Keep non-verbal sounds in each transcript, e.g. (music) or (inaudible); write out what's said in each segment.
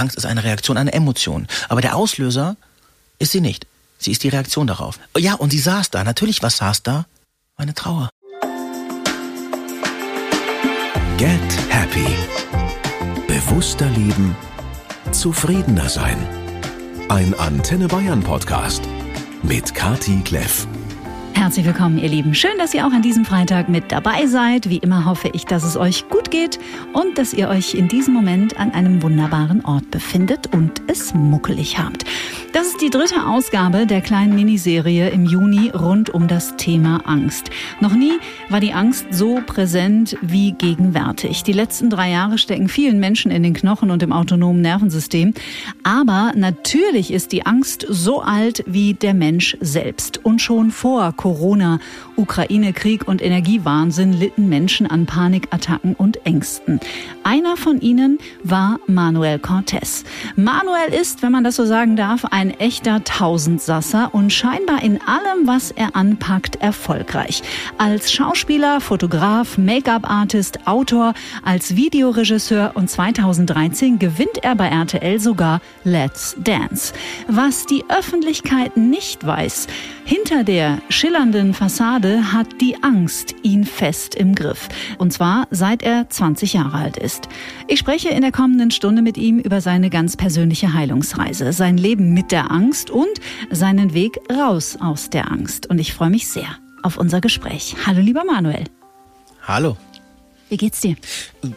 Angst ist eine Reaktion, eine Emotion. Aber der Auslöser ist sie nicht. Sie ist die Reaktion darauf. Ja, und sie saß da. Natürlich, was saß da? Meine Trauer. Get Happy. Bewusster leben. Zufriedener sein. Ein Antenne Bayern Podcast mit Kati Kleff. Herzlich willkommen, ihr Lieben. Schön, dass ihr auch an diesem Freitag mit dabei seid. Wie immer hoffe ich, dass es euch gut geht und dass ihr euch in diesem Moment an einem wunderbaren Ort befindet und es muckelig habt. Das ist die dritte Ausgabe der kleinen Miniserie im Juni rund um das Thema Angst. Noch nie war die Angst so präsent wie gegenwärtig. Die letzten drei Jahre stecken vielen Menschen in den Knochen und im autonomen Nervensystem. Aber natürlich ist die Angst so alt wie der Mensch selbst. Und schon vor Corona, Ukraine-Krieg und Energiewahnsinn litten Menschen an Panikattacken und Ängsten. Einer von ihnen war Manuel Cortés. Manuel ist, wenn man das so sagen darf, ein echter Tausendsasser und scheinbar in allem, was er anpackt, erfolgreich. Als Schauspieler, Fotograf, Make-up-Artist, Autor, als Videoregisseur und 2013 gewinnt er bei RTL sogar Let's Dance. Was die Öffentlichkeit nicht weiß, hinter der schillernden Fassade hat die Angst ihn fest im Griff. Und zwar seit er 20 Jahre alt ist. Ich spreche in der kommenden Stunde mit ihm über seine ganz persönliche Heilungsreise, sein Leben mit der Angst und seinen Weg raus aus der Angst. Und ich freue mich sehr auf unser Gespräch. Hallo, lieber Manuel. Hallo. Wie geht's dir?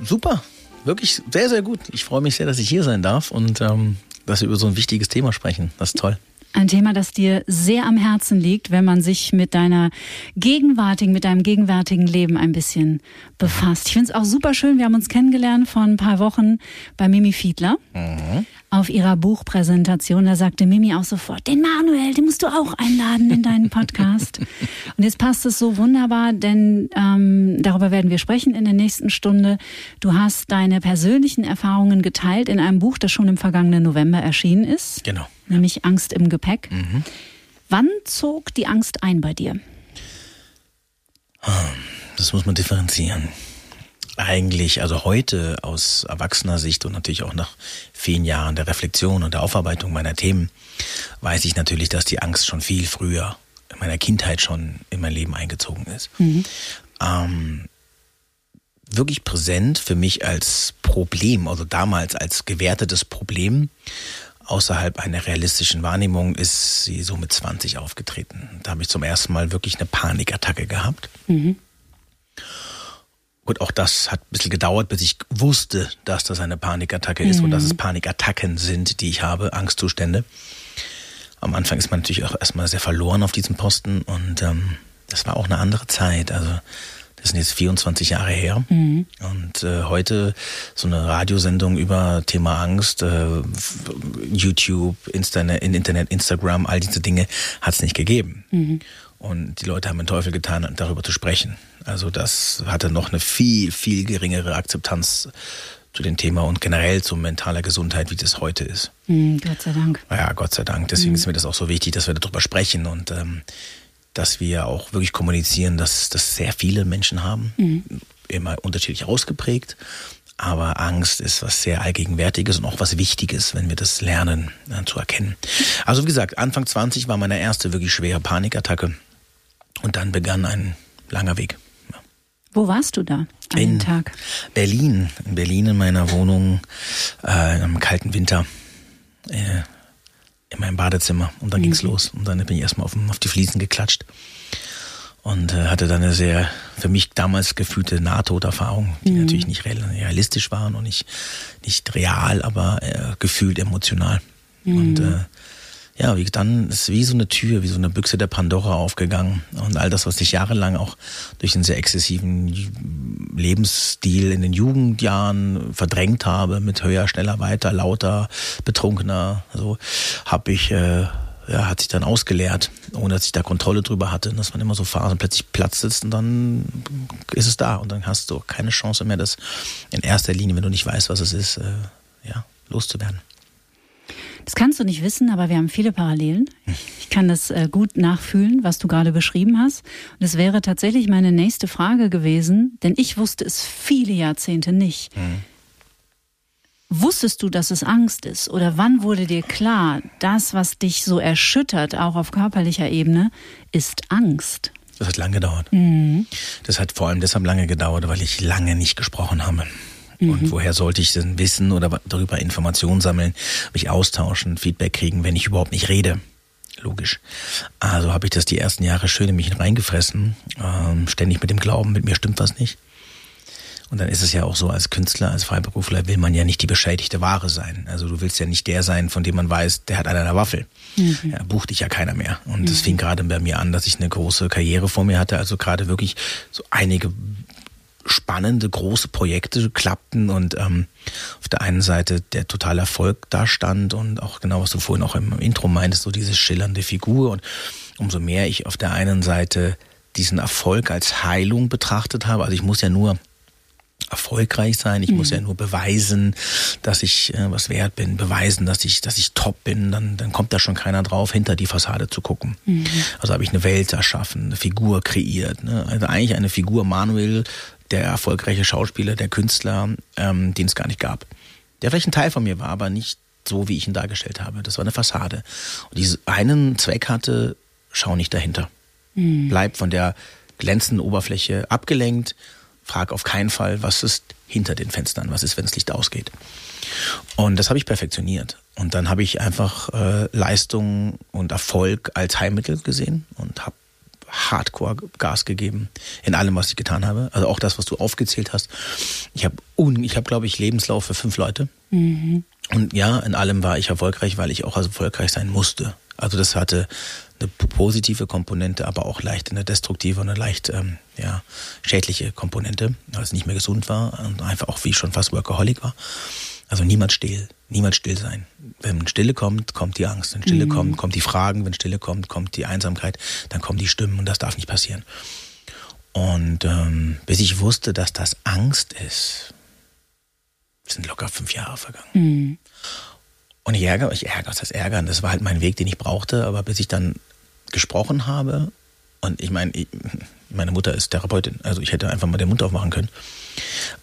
Super. Wirklich sehr, sehr gut. Ich freue mich sehr, dass ich hier sein darf und ähm, dass wir über so ein wichtiges Thema sprechen. Das ist toll. Ein Thema, das dir sehr am Herzen liegt, wenn man sich mit deiner gegenwärtigen, mit deinem gegenwärtigen Leben ein bisschen befasst. Ich finde es auch super schön. Wir haben uns kennengelernt vor ein paar Wochen bei Mimi Fiedler. Mhm auf ihrer Buchpräsentation. Da sagte Mimi auch sofort, den Manuel, den musst du auch einladen in deinen Podcast. (laughs) Und jetzt passt es so wunderbar, denn ähm, darüber werden wir sprechen in der nächsten Stunde. Du hast deine persönlichen Erfahrungen geteilt in einem Buch, das schon im vergangenen November erschienen ist. Genau. Nämlich Angst im Gepäck. Mhm. Wann zog die Angst ein bei dir? Das muss man differenzieren eigentlich, also heute aus erwachsener Sicht und natürlich auch nach vielen Jahren der Reflexion und der Aufarbeitung meiner Themen, weiß ich natürlich, dass die Angst schon viel früher in meiner Kindheit schon in mein Leben eingezogen ist. Mhm. Ähm, wirklich präsent für mich als Problem, also damals als gewertetes Problem, außerhalb einer realistischen Wahrnehmung ist sie so mit 20 aufgetreten. Da habe ich zum ersten Mal wirklich eine Panikattacke gehabt. Mhm. Gut, auch das hat ein bisschen gedauert, bis ich wusste, dass das eine Panikattacke ist mhm. und dass es Panikattacken sind, die ich habe, Angstzustände. Am Anfang ist man natürlich auch erstmal sehr verloren auf diesem Posten und ähm, das war auch eine andere Zeit. Also das sind jetzt 24 Jahre her. Mhm. Und äh, heute so eine Radiosendung über Thema Angst, äh, YouTube, Internet, Internet, Instagram, all diese Dinge hat es nicht gegeben. Mhm. Und die Leute haben den Teufel getan, darüber zu sprechen. Also das hatte noch eine viel, viel geringere Akzeptanz zu dem Thema und generell zu mentaler Gesundheit, wie das heute ist. Mhm, Gott sei Dank. Ja, Gott sei Dank. Deswegen mhm. ist mir das auch so wichtig, dass wir darüber sprechen und ähm, dass wir auch wirklich kommunizieren, dass das sehr viele Menschen haben, mhm. immer unterschiedlich ausgeprägt. Aber Angst ist was sehr allgegenwärtiges und auch was Wichtiges, wenn wir das lernen äh, zu erkennen. Also wie gesagt, Anfang 20 war meine erste wirklich schwere Panikattacke. Und dann begann ein langer Weg. Ja. Wo warst du da an in Tag? Berlin. In Berlin in meiner Wohnung äh, im kalten Winter. Äh, in meinem Badezimmer. Und dann mhm. ging's los. Und dann bin ich erstmal auf, auf die Fliesen geklatscht. Und äh, hatte dann eine sehr für mich damals gefühlte Nahtoderfahrung, die mhm. natürlich nicht realistisch war und nicht, nicht real, aber äh, gefühlt emotional. Mhm. Und äh, ja, wie, dann ist wie so eine Tür, wie so eine Büchse der Pandora aufgegangen. Und all das, was ich jahrelang auch durch einen sehr exzessiven Lebensstil in den Jugendjahren verdrängt habe, mit höher, schneller, weiter, lauter, betrunkener, so, habe ich, äh, ja, hat sich dann ausgeleert, ohne dass ich da Kontrolle drüber hatte. Und das waren immer so Phasen, plötzlich platzt es und dann ist es da. Und dann hast du keine Chance mehr, das in erster Linie, wenn du nicht weißt, was es ist, äh, ja, loszuwerden. Das kannst du nicht wissen, aber wir haben viele Parallelen. Ich kann das äh, gut nachfühlen, was du gerade beschrieben hast. Und es wäre tatsächlich meine nächste Frage gewesen, denn ich wusste es viele Jahrzehnte nicht. Mhm. Wusstest du, dass es Angst ist? Oder wann wurde dir klar, das, was dich so erschüttert, auch auf körperlicher Ebene, ist Angst? Das hat lange gedauert. Mhm. Das hat vor allem deshalb lange gedauert, weil ich lange nicht gesprochen habe. Mhm. Und woher sollte ich denn wissen oder darüber Informationen sammeln, mich austauschen, Feedback kriegen, wenn ich überhaupt nicht rede? Logisch. Also habe ich das die ersten Jahre schön in mich reingefressen, ähm, ständig mit dem Glauben, mit mir stimmt was nicht. Und dann ist es ja auch so, als Künstler, als Freiberufler will man ja nicht die beschädigte Ware sein. Also du willst ja nicht der sein, von dem man weiß, der hat eine der Waffel. Mhm. Ja, bucht dich ja keiner mehr. Und mhm. das fing gerade bei mir an, dass ich eine große Karriere vor mir hatte. Also gerade wirklich so einige spannende, große Projekte klappten und ähm, auf der einen Seite der totale Erfolg da stand und auch genau, was du vorhin auch im Intro meintest, so diese schillernde Figur und umso mehr ich auf der einen Seite diesen Erfolg als Heilung betrachtet habe, also ich muss ja nur erfolgreich sein. Ich mhm. muss ja nur beweisen, dass ich äh, was wert bin, beweisen, dass ich, dass ich top bin. Dann, dann kommt da schon keiner drauf, hinter die Fassade zu gucken. Mhm. Also habe ich eine Welt erschaffen, eine Figur kreiert. Ne? Also eigentlich eine Figur Manuel, der erfolgreiche Schauspieler, der Künstler, ähm, den es gar nicht gab. Der vielleicht ein Teil von mir war, aber nicht so, wie ich ihn dargestellt habe. Das war eine Fassade. Und diesen einen Zweck hatte, schau nicht dahinter. Mhm. Bleib von der glänzenden Oberfläche abgelenkt. Frag auf keinen Fall, was ist hinter den Fenstern, was ist, wenn das Licht ausgeht. Und das habe ich perfektioniert. Und dann habe ich einfach äh, Leistung und Erfolg als Heilmittel gesehen und habe Hardcore Gas gegeben in allem, was ich getan habe. Also auch das, was du aufgezählt hast. Ich habe, ich habe, glaube ich, Lebenslauf für fünf Leute. Mhm. Und ja, in allem war ich erfolgreich, weil ich auch erfolgreich sein musste. Also das hatte eine positive Komponente, aber auch leicht eine destruktive und eine leicht ähm, ja, schädliche Komponente, weil es nicht mehr gesund war und einfach auch wie schon fast Workaholic war. Also niemand still, niemand still sein. Wenn Stille kommt, kommt die Angst. Wenn Stille mhm. kommt, kommt die Fragen. Wenn Stille kommt, kommt die Einsamkeit. Dann kommen die Stimmen und das darf nicht passieren. Und ähm, bis ich wusste, dass das Angst ist, sind locker fünf Jahre vergangen. Mhm. Und ich ärgere, ich ärgere, das ärgern, das war halt mein Weg, den ich brauchte, aber bis ich dann gesprochen habe, und ich meine, meine Mutter ist Therapeutin, also ich hätte einfach mal den Mund aufmachen können.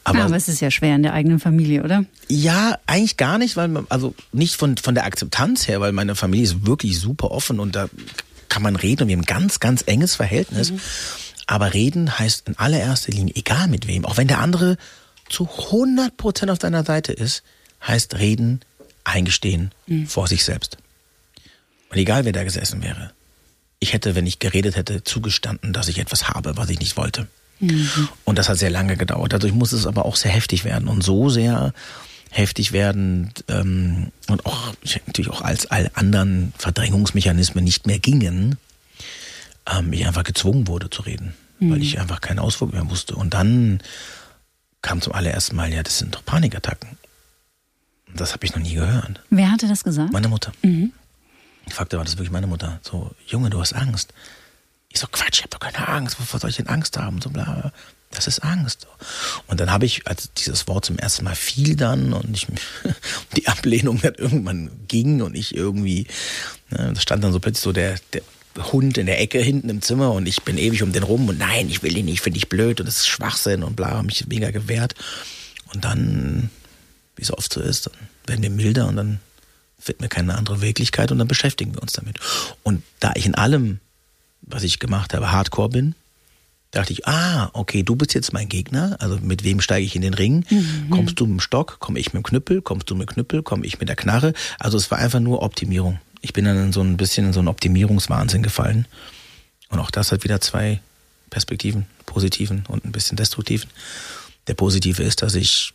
Aber, aber es ist ja schwer in der eigenen Familie, oder? Ja, eigentlich gar nicht, weil man, also nicht von, von der Akzeptanz her, weil meine Familie ist wirklich super offen und da kann man reden und wir haben ein ganz, ganz enges Verhältnis. Mhm. Aber reden heißt in allererster Linie, egal mit wem, auch wenn der andere zu 100 Prozent auf deiner Seite ist, heißt reden, eingestehen mhm. vor sich selbst. Und egal wer da gesessen wäre, ich hätte, wenn ich geredet hätte, zugestanden, dass ich etwas habe, was ich nicht wollte. Mhm. Und das hat sehr lange gedauert. Dadurch muss es aber auch sehr heftig werden und so sehr heftig werden ähm, und auch natürlich auch als all anderen Verdrängungsmechanismen nicht mehr gingen, ähm, ich einfach gezwungen wurde zu reden, mhm. weil ich einfach keinen Ausdruck mehr wusste. Und dann kam zum allerersten Mal, ja, das sind doch Panikattacken. Das habe ich noch nie gehört. Wer hatte das gesagt? Meine Mutter. Mhm. Ich fragte, war das wirklich meine Mutter? So, Junge, du hast Angst. Ich so, Quatsch, ich habe doch keine Angst. Wovor soll ich denn Angst haben? So, bla. Das ist Angst. Und dann habe ich, als dieses Wort zum ersten Mal fiel dann und ich, (laughs) die Ablehnung dann irgendwann ging und ich irgendwie, ne, da stand dann so plötzlich so der, der Hund in der Ecke hinten im Zimmer und ich bin ewig um den rum und nein, ich will ihn nicht, finde ich blöd und das ist Schwachsinn und bla, mich mega gewehrt. Und dann, wie es oft so ist, dann werden wir milder und dann finden wir keine andere Wirklichkeit und dann beschäftigen wir uns damit. Und da ich in allem, was ich gemacht habe, Hardcore bin, dachte ich, ah, okay, du bist jetzt mein Gegner, also mit wem steige ich in den Ring? Mhm. Kommst du mit dem Stock, komme ich mit dem Knüppel, kommst du mit dem Knüppel, komme ich mit der Knarre? Also es war einfach nur Optimierung. Ich bin dann in so ein bisschen in so einen Optimierungswahnsinn gefallen. Und auch das hat wieder zwei Perspektiven, positiven und ein bisschen destruktiven. Der positive ist, dass ich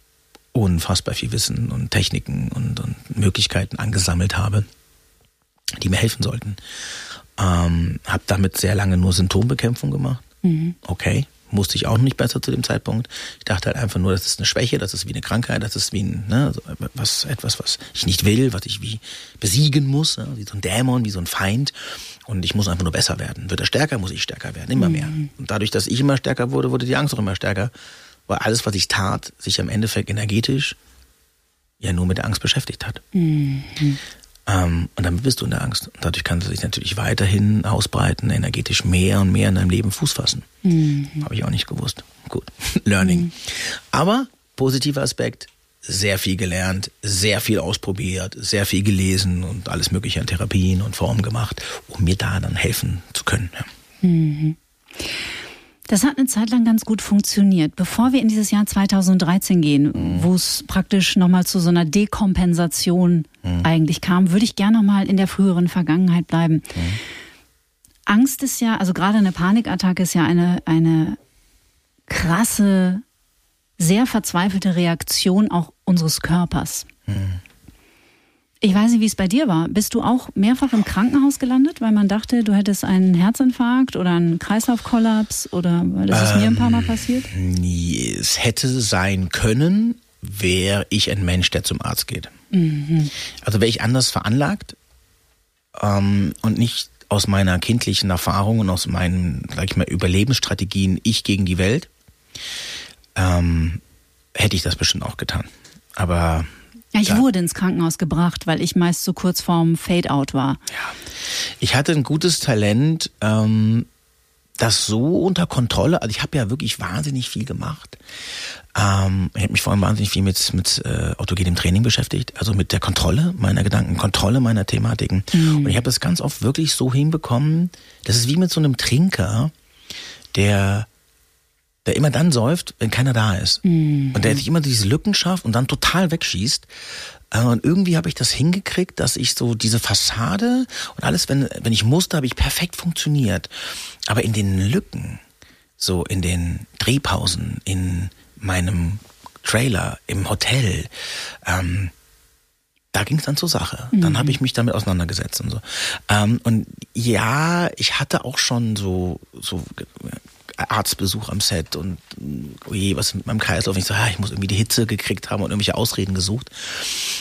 unfassbar viel Wissen und Techniken und, und Möglichkeiten angesammelt habe, die mir helfen sollten. Ähm, habe damit sehr lange nur Symptombekämpfung gemacht. Mhm. Okay, musste ich auch nicht besser zu dem Zeitpunkt. Ich dachte halt einfach nur, das ist eine Schwäche, das ist wie eine Krankheit, das ist wie ein, ne, was, etwas, was ich nicht will, was ich wie besiegen muss, ne, wie so ein Dämon, wie so ein Feind. Und ich muss einfach nur besser werden. Wird er stärker, muss ich stärker werden, immer mhm. mehr. Und dadurch, dass ich immer stärker wurde, wurde die Angst auch immer stärker weil alles, was ich tat, sich am Endeffekt energetisch ja nur mit der Angst beschäftigt hat. Mhm. Ähm, und damit bist du in der Angst. Und dadurch kann sie sich natürlich weiterhin ausbreiten, energetisch mehr und mehr in deinem Leben Fuß fassen. Mhm. Habe ich auch nicht gewusst. Gut, (laughs) Learning. Mhm. Aber positiver Aspekt, sehr viel gelernt, sehr viel ausprobiert, sehr viel gelesen und alles mögliche an Therapien und Formen gemacht, um mir da dann helfen zu können. Ja. Mhm. Das hat eine Zeit lang ganz gut funktioniert. Bevor wir in dieses Jahr 2013 gehen, mhm. wo es praktisch nochmal zu so einer Dekompensation mhm. eigentlich kam, würde ich gerne nochmal in der früheren Vergangenheit bleiben. Mhm. Angst ist ja, also gerade eine Panikattacke ist ja eine, eine krasse, sehr verzweifelte Reaktion auch unseres Körpers. Ich weiß nicht, wie es bei dir war. Bist du auch mehrfach im Krankenhaus gelandet, weil man dachte, du hättest einen Herzinfarkt oder einen Kreislaufkollaps oder weil das ist mir ein paar Mal ähm, passiert? Nee, es hätte sein können, wäre ich ein Mensch, der zum Arzt geht. Mhm. Also wäre ich anders veranlagt ähm, und nicht aus meiner kindlichen Erfahrung und aus meinen, sag ich mal, Überlebensstrategien ich gegen die Welt, ähm, hätte ich das bestimmt auch getan. Aber ja, ich ja. wurde ins Krankenhaus gebracht, weil ich meist so kurz vorm Fade-out war. Ja. Ich hatte ein gutes Talent, ähm, das so unter Kontrolle, also ich habe ja wirklich wahnsinnig viel gemacht. Ähm, ich habe mich vor allem wahnsinnig viel mit, mit äh, autogenem Training beschäftigt, also mit der Kontrolle meiner Gedanken, Kontrolle meiner Thematiken. Mhm. Und ich habe das ganz oft wirklich so hinbekommen, das ist wie mit so einem Trinker, der der immer dann säuft, wenn keiner da ist. Mhm. Und der sich immer diese Lücken schafft und dann total wegschießt. Äh, und irgendwie habe ich das hingekriegt, dass ich so diese Fassade und alles, wenn, wenn ich musste, habe ich perfekt funktioniert. Aber in den Lücken, so in den Drehpausen, in meinem Trailer, im Hotel, ähm, da ging es dann zur Sache. Mhm. Dann habe ich mich damit auseinandergesetzt und so. Ähm, und ja, ich hatte auch schon so so Arztbesuch am Set und oje, oh was mit meinem Kreislauf. Ich so, ja, ich muss irgendwie die Hitze gekriegt haben und irgendwelche Ausreden gesucht.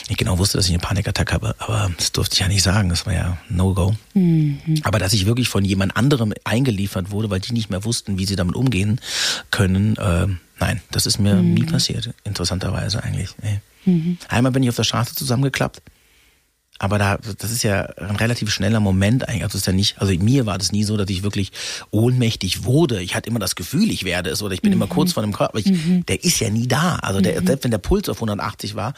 Ich genau wusste, dass ich eine Panikattacke habe, aber das durfte ich ja nicht sagen. Das war ja No-Go. Mhm. Aber dass ich wirklich von jemand anderem eingeliefert wurde, weil die nicht mehr wussten, wie sie damit umgehen können, äh, nein, das ist mir mhm. nie passiert. Interessanterweise eigentlich. Nee. Mhm. Einmal bin ich auf der Straße zusammengeklappt aber da, das ist ja ein relativ schneller Moment eigentlich. Also ist ja nicht, also mir war das nie so, dass ich wirklich ohnmächtig wurde. Ich hatte immer das Gefühl, ich werde es oder ich bin mhm. immer kurz vor dem Körper. Ich, mhm. Der ist ja nie da. Also der, mhm. selbst wenn der Puls auf 180 war,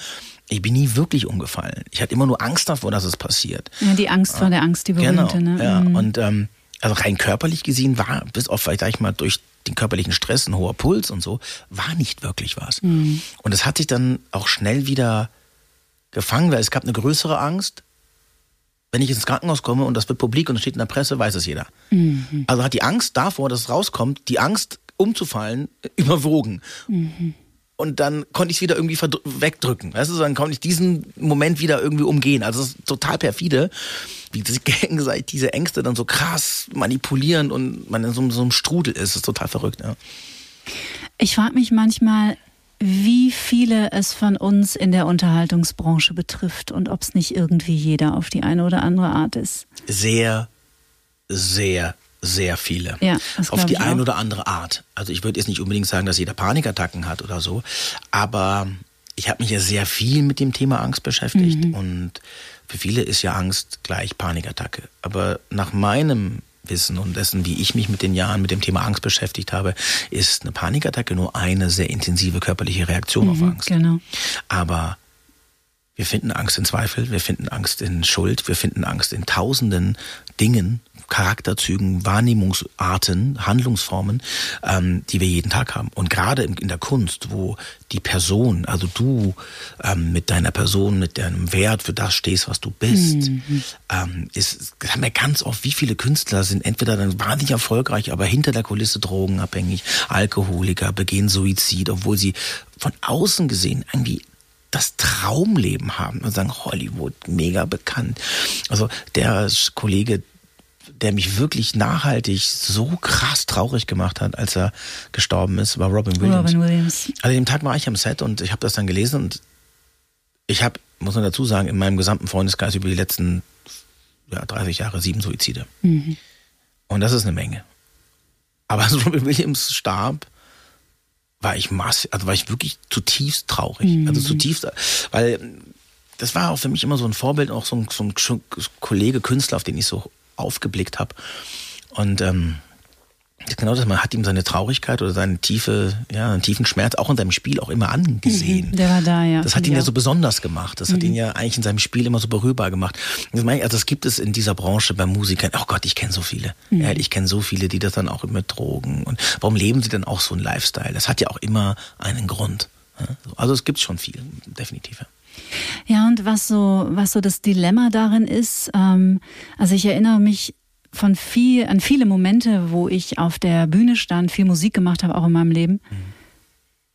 ich bin nie wirklich umgefallen. Ich hatte immer nur Angst davor, dass es passiert. Ja, die Angst vor der Angst, die berühmte. Genau, ne? ja. Mhm. Und ähm, also rein körperlich gesehen war, bis auf vielleicht, sag ich mal, durch den körperlichen Stress, ein hoher Puls und so, war nicht wirklich was. Mhm. Und es hat sich dann auch schnell wieder gefangen, weil es gab eine größere Angst. Wenn ich ins Krankenhaus komme und das wird publik und es steht in der Presse, weiß es jeder. Mhm. Also hat die Angst davor, dass es rauskommt, die Angst umzufallen, (laughs) überwogen. Mhm. Und dann konnte ich es wieder irgendwie wegdrücken. Weißt du, dann konnte ich diesen Moment wieder irgendwie umgehen. Also es ist total perfide, wie (laughs) gegenseitig diese Ängste dann so krass manipulieren und man in so, so einem Strudel ist. Das ist total verrückt. Ja. Ich frage mich manchmal, wie viele es von uns in der Unterhaltungsbranche betrifft und ob es nicht irgendwie jeder auf die eine oder andere Art ist. Sehr, sehr, sehr viele. Ja, auf die eine oder andere Art. Also ich würde jetzt nicht unbedingt sagen, dass jeder Panikattacken hat oder so, aber ich habe mich ja sehr viel mit dem Thema Angst beschäftigt mhm. und für viele ist ja Angst gleich Panikattacke. Aber nach meinem Wissen und dessen, wie ich mich mit den Jahren mit dem Thema Angst beschäftigt habe, ist eine Panikattacke nur eine sehr intensive körperliche Reaktion mhm, auf Angst. Genau. Aber wir finden Angst in Zweifel, wir finden Angst in Schuld, wir finden Angst in tausenden Dingen, Charakterzügen, Wahrnehmungsarten, Handlungsformen, ähm, die wir jeden Tag haben. Und gerade in der Kunst, wo die Person, also du ähm, mit deiner Person, mit deinem Wert für das stehst, was du bist, mhm. ähm, ist, haben wir ganz oft, wie viele Künstler sind entweder dann wahnsinnig erfolgreich, aber hinter der Kulisse drogenabhängig, Alkoholiker, begehen Suizid, obwohl sie von außen gesehen irgendwie das Traumleben haben und sagen, Hollywood, mega bekannt. Also der Kollege, der mich wirklich nachhaltig so krass traurig gemacht hat, als er gestorben ist, war Robin Williams. Robin Williams. Also dem Tag war ich am Set und ich habe das dann gelesen und ich habe, muss man dazu sagen, in meinem gesamten Freundeskreis über die letzten ja, 30 Jahre sieben Suizide. Mhm. Und das ist eine Menge. Aber als Robin Williams starb, war ich mass, also war ich wirklich zutiefst traurig. Mhm. Also zutiefst, weil das war auch für mich immer so ein Vorbild, auch so ein, so ein Kollege, Künstler, auf den ich so aufgeblickt habe. Und ähm, genau das, man hat ihm seine Traurigkeit oder seine tiefe, ja, einen tiefen Schmerz auch in seinem Spiel auch immer angesehen. Mhm, der war da, ja. Das hat ihn ja so besonders gemacht. Das mhm. hat ihn ja eigentlich in seinem Spiel immer so berührbar gemacht. Das, meine ich, also das gibt es in dieser Branche bei Musikern. Oh Gott, ich kenne so viele. Mhm. Ja, ich kenne so viele, die das dann auch immer drogen. Und warum leben sie denn auch so einen Lifestyle? Das hat ja auch immer einen Grund. Also es gibt schon viel, definitiv. Ja. Ja, und was so, was so das Dilemma darin ist, ähm, also ich erinnere mich von viel, an viele Momente, wo ich auf der Bühne stand, viel Musik gemacht habe, auch in meinem Leben. Mhm.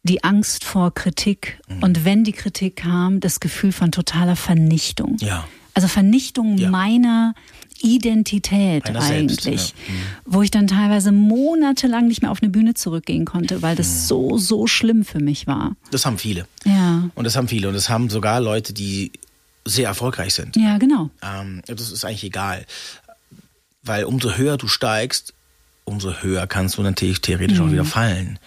Die Angst vor Kritik mhm. und wenn die Kritik kam, das Gefühl von totaler Vernichtung. Ja. Also Vernichtung ja. meiner Identität Einer eigentlich, selbst, ja. mhm. wo ich dann teilweise monatelang nicht mehr auf eine Bühne zurückgehen konnte, weil das mhm. so, so schlimm für mich war. Das haben viele. Ja. Und das haben viele. Und das haben sogar Leute, die sehr erfolgreich sind. Ja, genau. Ähm, das ist eigentlich egal. Weil umso höher du steigst, umso höher kannst du natürlich theoretisch mhm. auch wieder fallen.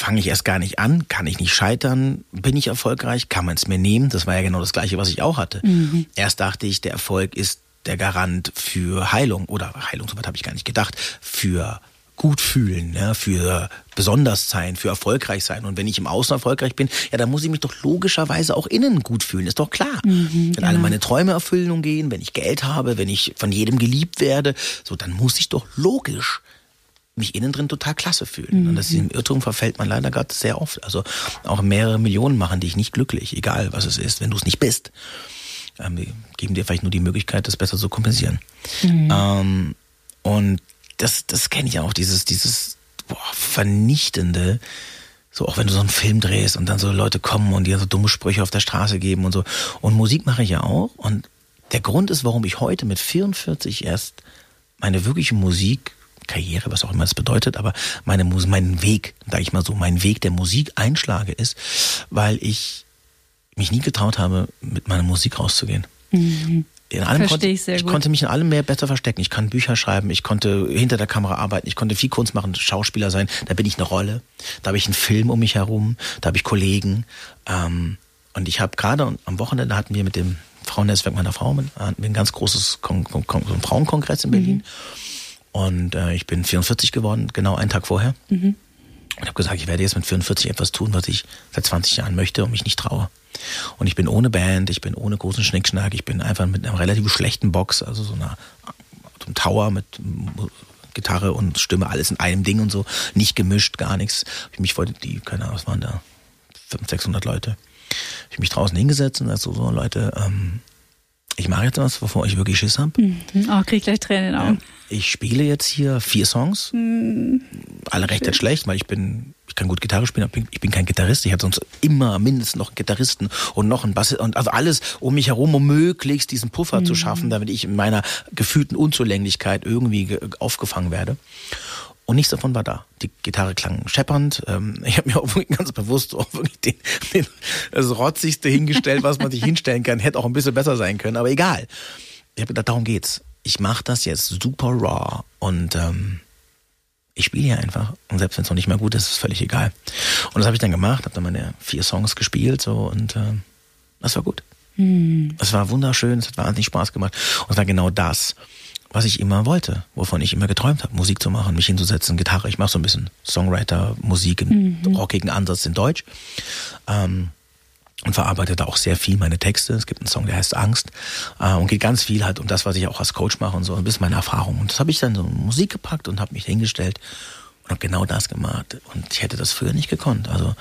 Fange ich erst gar nicht an, kann ich nicht scheitern, bin ich erfolgreich, kann man es mir nehmen. Das war ja genau das gleiche, was ich auch hatte. Mhm. Erst dachte ich, der Erfolg ist der Garant für Heilung oder Heilung, soweit habe ich gar nicht gedacht, für gut fühlen, ja, für besonders sein, für erfolgreich sein. Und wenn ich im Außen erfolgreich bin, ja, dann muss ich mich doch logischerweise auch innen gut fühlen, ist doch klar. Mhm, wenn genau. alle meine Träume Erfüllung gehen, wenn ich Geld habe, wenn ich von jedem geliebt werde, so, dann muss ich doch logisch mich innen drin total klasse fühlen. Mhm. Und das ist im Irrtum verfällt man leider gerade sehr oft. Also auch mehrere Millionen machen dich nicht glücklich, egal was es ist, wenn du es nicht bist. Ähm, die geben dir vielleicht nur die Möglichkeit, das besser zu kompensieren. Mhm. Ähm, und das, das kenne ich auch, dieses, dieses boah, vernichtende, so auch wenn du so einen Film drehst und dann so Leute kommen und dir so dumme Sprüche auf der Straße geben und so. Und Musik mache ich ja auch. Und der Grund ist, warum ich heute mit 44 erst meine wirkliche Musikkarriere, was auch immer das bedeutet, aber meine Musik, meinen Weg, sage ich mal so, meinen Weg der Musik einschlage, ist, weil ich mich nie getraut habe, mit meiner Musik rauszugehen. Mhm in allem konnte, ich, ich konnte mich in allem mehr besser verstecken. Ich kann Bücher schreiben, ich konnte hinter der Kamera arbeiten, ich konnte viel Kunst machen, Schauspieler sein. Da bin ich eine Rolle. Da habe ich einen Film um mich herum, da habe ich Kollegen. Ähm, und ich habe gerade am Wochenende hatten wir mit dem Frauennetzwerk meiner Frau hatten wir ein ganz großes Kon Kon Kon Frauenkongress in Berlin. Mhm. Und äh, ich bin 44 geworden, genau einen Tag vorher. Mhm. Und habe gesagt, ich werde jetzt mit 44 etwas tun, was ich seit 20 Jahren möchte und mich nicht traue. Und ich bin ohne Band, ich bin ohne großen Schnickschnack, ich bin einfach mit einer relativ schlechten Box, also so einer so einem Tower mit Gitarre und Stimme, alles in einem Ding und so, nicht gemischt, gar nichts. Ich mich vor die, keine Ahnung, was waren da, 500, 600 Leute, ich mich draußen hingesetzt und sagte so, so Leute, ähm, ich mache jetzt was, wovor ich wirklich Schiss habe. Mhm. Oh, krieg gleich Tränen in den Augen. Ich spiele jetzt hier vier Songs. Mhm. Alle recht schlecht, weil ich bin, ich kann gut Gitarre spielen, aber ich bin kein Gitarrist. Ich hatte sonst immer mindestens noch einen Gitarristen und noch einen Bass und also alles um mich herum, um möglichst diesen Puffer mhm. zu schaffen, damit ich in meiner gefühlten Unzulänglichkeit irgendwie aufgefangen werde. Und nichts davon war da. Die Gitarre klang scheppernd. Ähm, ich habe mir auch wirklich ganz bewusst auch wirklich den, den, das Rotzigste hingestellt, was man sich hinstellen kann. Hätte auch ein bisschen besser sein können, aber egal. Ich habe gedacht, darum geht's. Ich mache das jetzt super raw und ähm, ich spiele hier einfach. Und selbst wenn es noch nicht mehr gut ist, ist es völlig egal. Und das habe ich dann gemacht, habe dann meine vier Songs gespielt so und äh, das war gut. Hm. Es war wunderschön, es hat wahnsinnig Spaß gemacht. Und es war genau das was ich immer wollte, wovon ich immer geträumt habe, Musik zu machen, mich hinzusetzen, Gitarre. Ich mache so ein bisschen Songwriter, Musik im mhm. rockigen Ansatz in Deutsch. Ähm, und verarbeite da auch sehr viel meine Texte. Es gibt einen Song, der heißt Angst äh, und geht ganz viel halt um das, was ich auch als Coach mache und so, ein bisschen meine Erfahrung. Und das habe ich dann so in Musik gepackt und habe mich hingestellt und habe genau das gemacht. Und ich hätte das früher nicht gekonnt. Also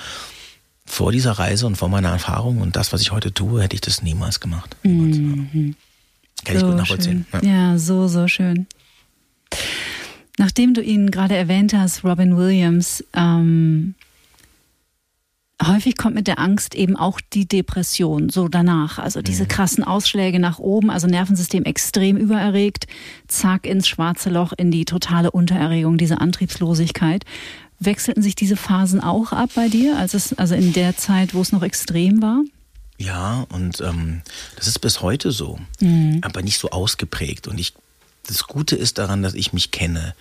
vor dieser Reise und vor meiner Erfahrung und das, was ich heute tue, hätte ich das niemals gemacht. Mhm. Kann so ich gut nachvollziehen. Ja. ja, so, so schön. Nachdem du ihn gerade erwähnt hast, Robin Williams, ähm, häufig kommt mit der Angst eben auch die Depression so danach. Also diese mhm. krassen Ausschläge nach oben, also Nervensystem extrem übererregt, zack ins schwarze Loch, in die totale Untererregung, diese Antriebslosigkeit. Wechselten sich diese Phasen auch ab bei dir, als es, also in der Zeit, wo es noch extrem war? Ja, und ähm, das ist bis heute so, mhm. aber nicht so ausgeprägt. Und ich, das Gute ist daran, dass ich mich kenne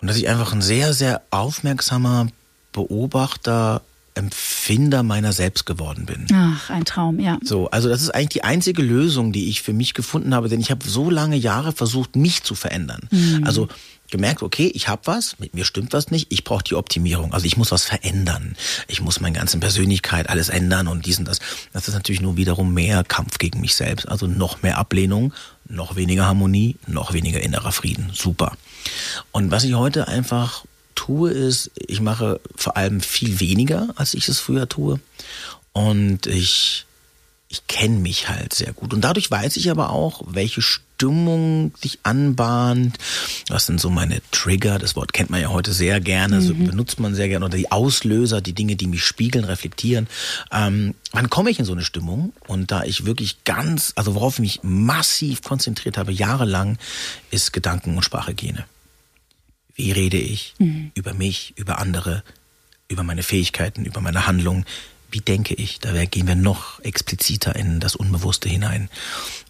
und dass ich einfach ein sehr, sehr aufmerksamer Beobachter Empfinder meiner selbst geworden bin. Ach, ein Traum, ja. So, also das ist eigentlich die einzige Lösung, die ich für mich gefunden habe, denn ich habe so lange Jahre versucht, mich zu verändern. Mhm. Also gemerkt, okay, ich habe was, mit mir stimmt was nicht, ich brauche die Optimierung. Also ich muss was verändern. Ich muss meine ganze Persönlichkeit alles ändern und dies und das. Das ist natürlich nur wiederum mehr Kampf gegen mich selbst. Also noch mehr Ablehnung, noch weniger Harmonie, noch weniger innerer Frieden. Super. Und was ich heute einfach tue, ist, ich mache vor allem viel weniger, als ich es früher tue. Und ich ich kenne mich halt sehr gut. Und dadurch weiß ich aber auch, welche Stimmung sich anbahnt. Was sind so meine Trigger? Das Wort kennt man ja heute sehr gerne, mhm. so benutzt man sehr gerne. Oder die Auslöser, die Dinge, die mich spiegeln, reflektieren. Ähm, wann komme ich in so eine Stimmung? Und da ich wirklich ganz, also worauf ich mich massiv konzentriert habe, jahrelang, ist Gedanken- und Sprachhygiene. Wie rede ich mhm. über mich, über andere, über meine Fähigkeiten, über meine Handlungen? wie denke ich? Da gehen wir noch expliziter in das Unbewusste hinein.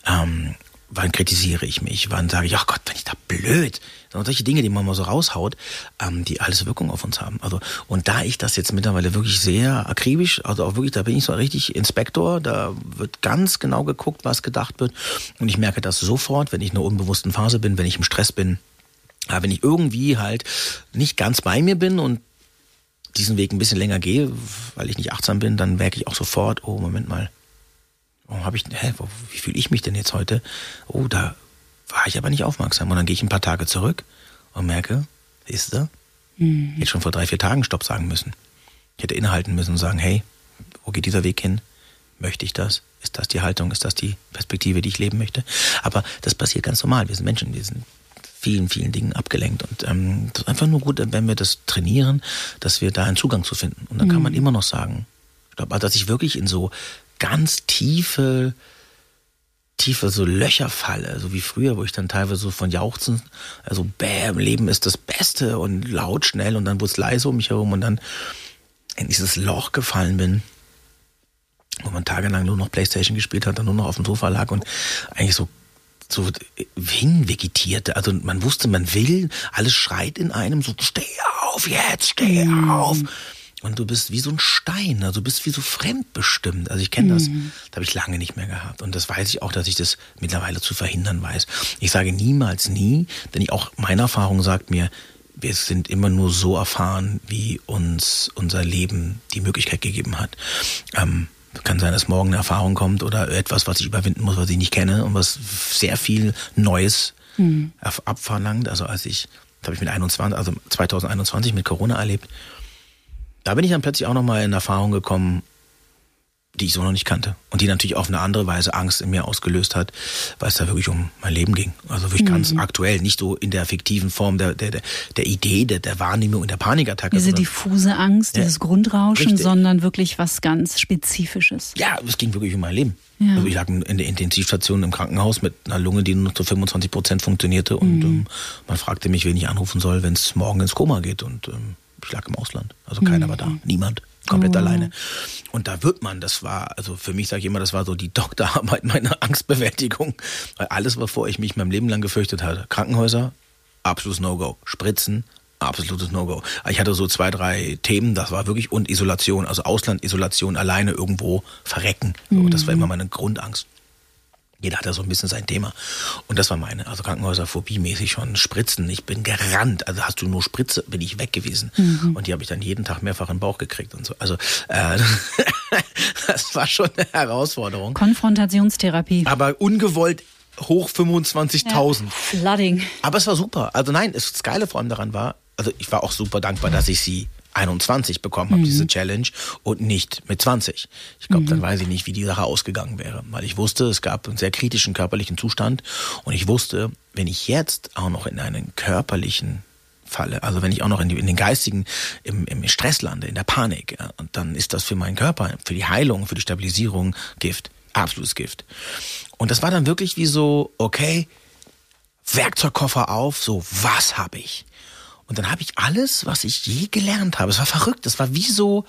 Ähm, wann kritisiere ich mich? Wann sage ich, ach Gott, bin ich da blöd? Sondern solche Dinge, die man mal so raushaut, ähm, die alles Wirkung auf uns haben. Also, und da ich das jetzt mittlerweile wirklich sehr akribisch, also auch wirklich, da bin ich so richtig Inspektor, da wird ganz genau geguckt, was gedacht wird. Und ich merke das sofort, wenn ich in einer unbewussten Phase bin, wenn ich im Stress bin, wenn ich irgendwie halt nicht ganz bei mir bin und diesen Weg ein bisschen länger gehe, weil ich nicht achtsam bin, dann merke ich auch sofort, oh, Moment mal, warum habe ich, hä, wie fühle ich mich denn jetzt heute? Oh, da war ich aber nicht aufmerksam. Und dann gehe ich ein paar Tage zurück und merke, ist du, mhm. jetzt schon vor drei, vier Tagen Stopp sagen müssen. Ich hätte innehalten müssen und sagen, hey, wo geht dieser Weg hin? Möchte ich das? Ist das die Haltung? Ist das die Perspektive, die ich leben möchte? Aber das passiert ganz normal. Wir sind Menschen, wir sind vielen, vielen Dingen abgelenkt. Und ähm, das ist einfach nur gut, wenn wir das trainieren, dass wir da einen Zugang zu finden. Und dann mhm. kann man mhm. immer noch sagen, ich glaube, dass ich wirklich in so ganz tiefe, tiefe so Löcher falle, so wie früher, wo ich dann teilweise so von Jauchzen, also bäm, Leben ist das Beste und laut, schnell und dann wurde es leise um mich herum und dann in dieses Loch gefallen bin, wo man tagelang nur noch Playstation gespielt hat, dann nur noch auf dem Sofa lag und eigentlich so so hinvegetierte. Also man wusste, man will, alles schreit in einem so, steh auf jetzt, steh mm. auf. Und du bist wie so ein Stein, also du bist wie so fremdbestimmt. Also ich kenne das, mm. das habe ich lange nicht mehr gehabt. Und das weiß ich auch, dass ich das mittlerweile zu verhindern weiß. Ich sage niemals nie, denn ich auch meine Erfahrung sagt mir, wir sind immer nur so erfahren, wie uns unser Leben die Möglichkeit gegeben hat. Ähm, kann sein, dass morgen eine Erfahrung kommt oder etwas, was ich überwinden muss, was ich nicht kenne und was sehr viel Neues mhm. abverlangt. Also als ich, das habe ich mit 21, also 2021 mit Corona erlebt, da bin ich dann plötzlich auch nochmal in Erfahrung gekommen, die ich so noch nicht kannte. Und die natürlich auf eine andere Weise Angst in mir ausgelöst hat, weil es da wirklich um mein Leben ging. Also wirklich mhm. ganz aktuell, nicht so in der fiktiven Form der, der, der Idee, der, der Wahrnehmung in der Panikattacke. Diese diffuse Angst, ja. dieses Grundrauschen, Richtig. sondern wirklich was ganz Spezifisches. Ja, es ging wirklich um mein Leben. Ja. Also ich lag in der Intensivstation im Krankenhaus mit einer Lunge, die nur zu 25 Prozent funktionierte. Und mhm. ähm, man fragte mich, wen ich anrufen soll, wenn es morgen ins Koma geht. Und ähm, ich lag im Ausland. Also keiner mhm. war da. Niemand komplett oh. alleine. Und da wird man, das war, also für mich sage ich immer, das war so die Doktorarbeit meiner (laughs) Angstbewältigung. Weil alles, bevor ich mich mein Leben lang gefürchtet hatte, Krankenhäuser, absolutes No-Go. Spritzen, absolutes No-Go. Ich hatte so zwei, drei Themen, das war wirklich, und Isolation, also Ausland, Isolation, alleine irgendwo verrecken. So, das war immer meine Grundangst. Jeder hat ja so ein bisschen sein Thema. Und das war meine, also Krankenhäuserphobie-mäßig schon. Spritzen, ich bin gerannt. Also hast du nur Spritze, bin ich weg gewesen. Mhm. Und die habe ich dann jeden Tag mehrfach in den Bauch gekriegt und so. Also äh, (laughs) das war schon eine Herausforderung. Konfrontationstherapie. Aber ungewollt hoch 25.000. Ja, flooding. Aber es war super. Also nein, das Geile vor allem daran war, also ich war auch super dankbar, dass ich sie 21 bekommen habe, mhm. diese Challenge, und nicht mit 20. Ich glaube, mhm. dann weiß ich nicht, wie die Sache ausgegangen wäre. Weil ich wusste, es gab einen sehr kritischen körperlichen Zustand und ich wusste, wenn ich jetzt auch noch in einen körperlichen falle, also wenn ich auch noch in, die, in den geistigen, im, im Stress lande, in der Panik, ja, und dann ist das für meinen Körper, für die Heilung, für die Stabilisierung Gift. Absolutes Gift. Und das war dann wirklich wie so, okay, Werkzeugkoffer auf, so, was habe ich? Und dann habe ich alles, was ich je gelernt habe. Es war verrückt. Es war wie so,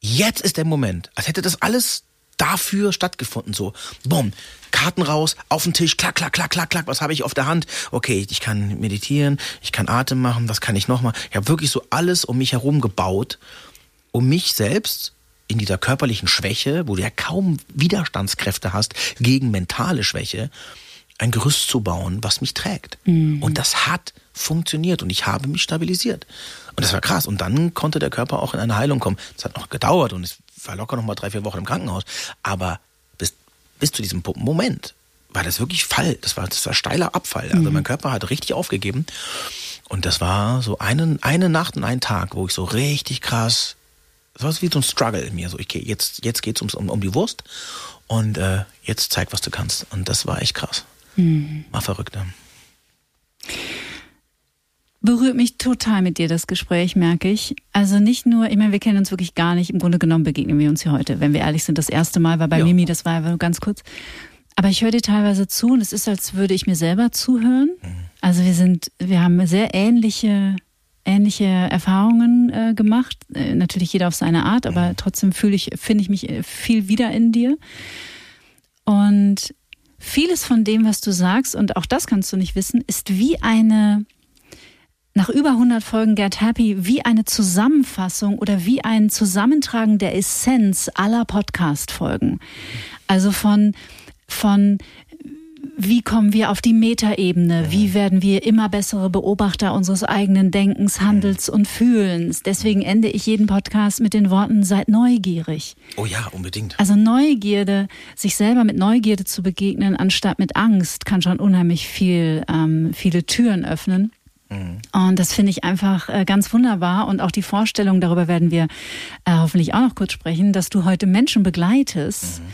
jetzt ist der Moment. Als hätte das alles dafür stattgefunden. So, bumm, Karten raus, auf den Tisch, klack, klack, klack, klack, klack. Was habe ich auf der Hand? Okay, ich kann meditieren, ich kann Atem machen, was kann ich noch mal? Ich habe wirklich so alles um mich herum gebaut um mich selbst in dieser körperlichen Schwäche, wo du ja kaum Widerstandskräfte hast gegen mentale Schwäche, ein Gerüst zu bauen, was mich trägt. Mhm. Und das hat funktioniert und ich habe mich stabilisiert. Und das war krass. Und dann konnte der Körper auch in eine Heilung kommen. Es hat noch gedauert und es war locker noch mal drei, vier Wochen im Krankenhaus. Aber bis, bis zu diesem Moment war das wirklich Fall. Das war, das war steiler Abfall. Also mhm. mein Körper hat richtig aufgegeben. Und das war so eine, eine Nacht und ein Tag, wo ich so richtig krass, das war wie so ein Struggle in mir. So, okay, jetzt, jetzt geht's ums, um, um die Wurst und äh, jetzt zeig, was du kannst. Und das war echt krass. Mhm. War verrückt. Ne? Berührt mich total mit dir das Gespräch, merke ich. Also nicht nur, ich meine, wir kennen uns wirklich gar nicht. Im Grunde genommen begegnen wir uns hier heute, wenn wir ehrlich sind. Das erste Mal war bei ja. Mimi, das war nur ganz kurz. Aber ich höre dir teilweise zu und es ist, als würde ich mir selber zuhören. Mhm. Also wir sind, wir haben sehr ähnliche, ähnliche Erfahrungen äh, gemacht. Äh, natürlich jeder auf seine Art, aber mhm. trotzdem fühle ich, finde ich mich äh, viel wieder in dir. Und vieles von dem, was du sagst, und auch das kannst du nicht wissen, ist wie eine, nach über 100 Folgen Get Happy, wie eine Zusammenfassung oder wie ein Zusammentragen der Essenz aller Podcast-Folgen. Also von, von wie kommen wir auf die Metaebene? Wie werden wir immer bessere Beobachter unseres eigenen Denkens, Handels und Fühlens? Deswegen ende ich jeden Podcast mit den Worten, seid neugierig. Oh ja, unbedingt. Also Neugierde, sich selber mit Neugierde zu begegnen, anstatt mit Angst, kann schon unheimlich viel, ähm, viele Türen öffnen. Mhm. Und das finde ich einfach äh, ganz wunderbar. Und auch die Vorstellung, darüber werden wir äh, hoffentlich auch noch kurz sprechen, dass du heute Menschen begleitest. Mhm.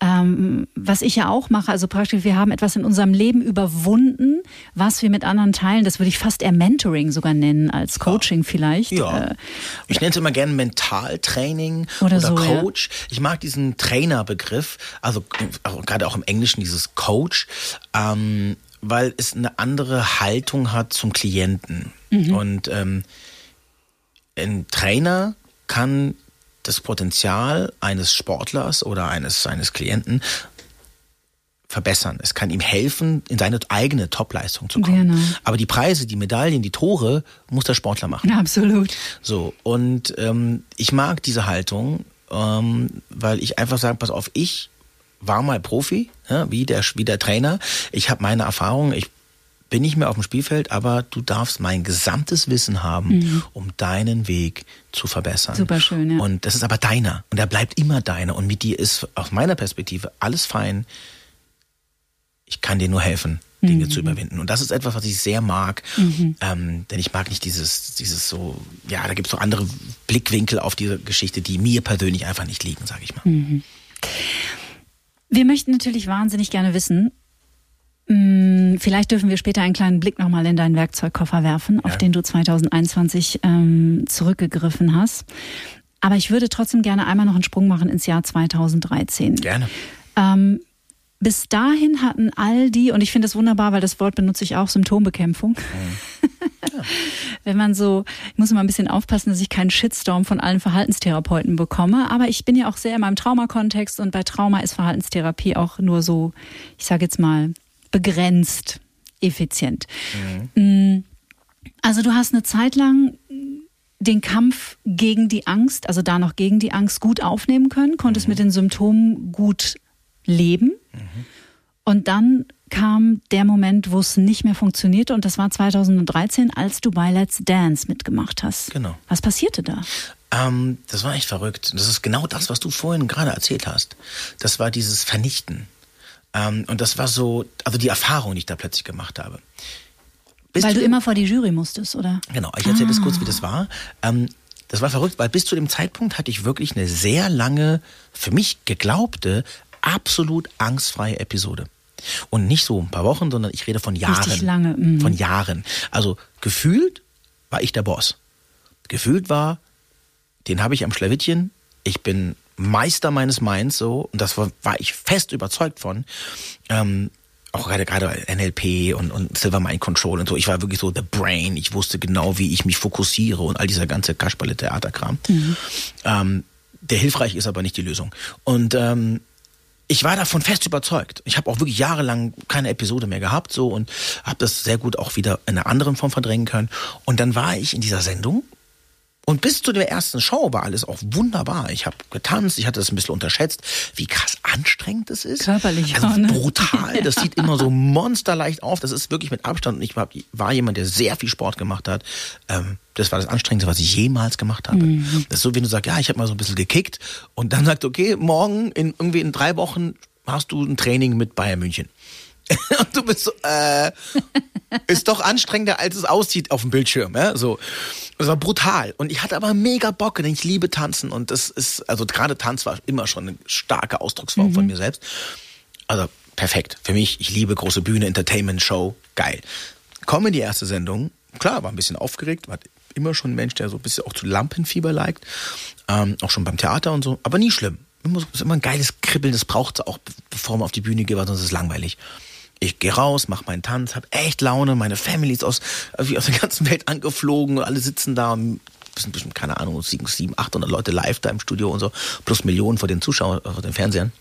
Ähm, was ich ja auch mache, also praktisch, wir haben etwas in unserem Leben überwunden, was wir mit anderen teilen. Das würde ich fast eher Mentoring sogar nennen, als Coaching ja. vielleicht. Ja. Äh, ich nenne es immer gerne Mentaltraining oder, oder so, Coach. Ja. Ich mag diesen Trainerbegriff, also gerade auch im Englischen dieses Coach. Ähm, weil es eine andere Haltung hat zum Klienten. Mhm. Und ähm, ein Trainer kann das Potenzial eines Sportlers oder eines seines Klienten verbessern. Es kann ihm helfen, in seine eigene Topleistung zu kommen. Genau. Aber die Preise, die Medaillen, die Tore muss der Sportler machen. Absolut. So und ähm, ich mag diese Haltung, ähm, weil ich einfach sage, pass auf, ich war mal Profi, ja, wie, der, wie der Trainer. Ich habe meine Erfahrungen, ich bin nicht mehr auf dem Spielfeld, aber du darfst mein gesamtes Wissen haben, mhm. um deinen Weg zu verbessern. Super schön, ja. Und das ist aber deiner. Und er bleibt immer deiner. Und mit dir ist aus meiner Perspektive alles fein. Ich kann dir nur helfen, Dinge mhm. zu überwinden. Und das ist etwas, was ich sehr mag. Mhm. Ähm, denn ich mag nicht dieses, dieses so, ja, da gibt es so andere Blickwinkel auf diese Geschichte, die mir persönlich einfach nicht liegen, sage ich mal. Mhm. Wir möchten natürlich wahnsinnig gerne wissen, mm, Vielleicht dürfen wir später einen kleinen Blick nochmal in deinen Werkzeugkoffer werfen, auf den du 2021 ähm, zurückgegriffen hast. Aber ich würde trotzdem gerne einmal noch einen Sprung machen ins Jahr 2013. Gerne. Ähm, bis dahin hatten all die, und ich finde es wunderbar, weil das Wort benutze ich auch, Symptombekämpfung. Mhm. Ja. (laughs) Wenn man so, ich muss immer ein bisschen aufpassen, dass ich keinen Shitstorm von allen Verhaltenstherapeuten bekomme, aber ich bin ja auch sehr in meinem Traumakontext und bei Trauma ist Verhaltenstherapie auch nur so, ich sage jetzt mal, begrenzt effizient. Mhm. Mm, also du hast eine Zeit lang den Kampf gegen die Angst, also da noch gegen die Angst gut aufnehmen können, konntest mhm. mit den Symptomen gut leben. Mhm. Und dann kam der Moment, wo es nicht mehr funktionierte und das war 2013, als du bei Let's Dance mitgemacht hast. Genau. Was passierte da? Ähm, das war echt verrückt. Das ist genau das, was du vorhin gerade erzählt hast. Das war dieses Vernichten. Ähm, und das war so, also die Erfahrung, die ich da plötzlich gemacht habe. Bis weil du immer vor die Jury musstest, oder? Genau, ich erzähle ah. das kurz, wie das war. Ähm, das war verrückt, weil bis zu dem Zeitpunkt hatte ich wirklich eine sehr lange, für mich geglaubte, absolut angstfreie Episode. Und nicht so ein paar Wochen, sondern ich rede von Jahren. Richtig lange. Mhm. Von Jahren. Also gefühlt war ich der Boss. Gefühlt war, den habe ich am Schlawittchen. Ich bin Meister meines Minds so und das war, war ich fest überzeugt von. Ähm, auch gerade gerade NLP und, und Silver Mind Control und so. Ich war wirklich so the brain. Ich wusste genau, wie ich mich fokussiere und all dieser ganze Kasperle-Theaterkram. Mhm. Ähm, der hilfreich ist aber nicht die Lösung. Und ähm, ich war davon fest überzeugt. Ich habe auch wirklich jahrelang keine Episode mehr gehabt so und habe das sehr gut auch wieder in einer anderen Form verdrängen können. Und dann war ich in dieser Sendung Und bis zu der ersten Show war alles auch wunderbar. Ich habe getanzt, ich hatte das ein bisschen unterschätzt, wie krass anstrengend das ist. Körperlich also auch, ne? brutal. (laughs) Das sieht immer so monsterleicht auf. Das ist wirklich mit Abstand. Und ich war, war jemand, der sehr viel Sport gemacht hat. Ähm, das war das Anstrengendste, was ich jemals gemacht habe. Mhm. Das ist so, wenn du sagst, ja, ich habe mal so ein bisschen gekickt und dann sagt, okay, morgen in irgendwie in drei Wochen hast du ein Training mit Bayern München. (laughs) und du bist so, äh, ist doch anstrengender, als es aussieht auf dem Bildschirm. Ja? So, das war brutal. Und ich hatte aber mega Bock, denn ich liebe Tanzen und das ist, also gerade Tanz war immer schon eine starke Ausdrucksform von mir selbst. Also perfekt. Für mich, ich liebe große Bühne, Entertainment, Show, geil. Komme in die erste Sendung, klar, war ein bisschen aufgeregt, war immer schon ein Mensch, der so ein bisschen auch zu Lampenfieber neigt, ähm, auch schon beim Theater und so, aber nie schlimm. Immer, ist immer ein geiles Kribbeln, das braucht es auch, bevor man auf die Bühne geht, weil sonst ist es langweilig. Ich gehe raus, mache meinen Tanz, habe echt Laune, meine Family ist aus, wie aus der ganzen Welt angeflogen, alle sitzen da, und sind bestimmt, keine Ahnung, 700, 800 Leute live da im Studio und so, plus Millionen vor den Zuschauern, vor den Fernsehern.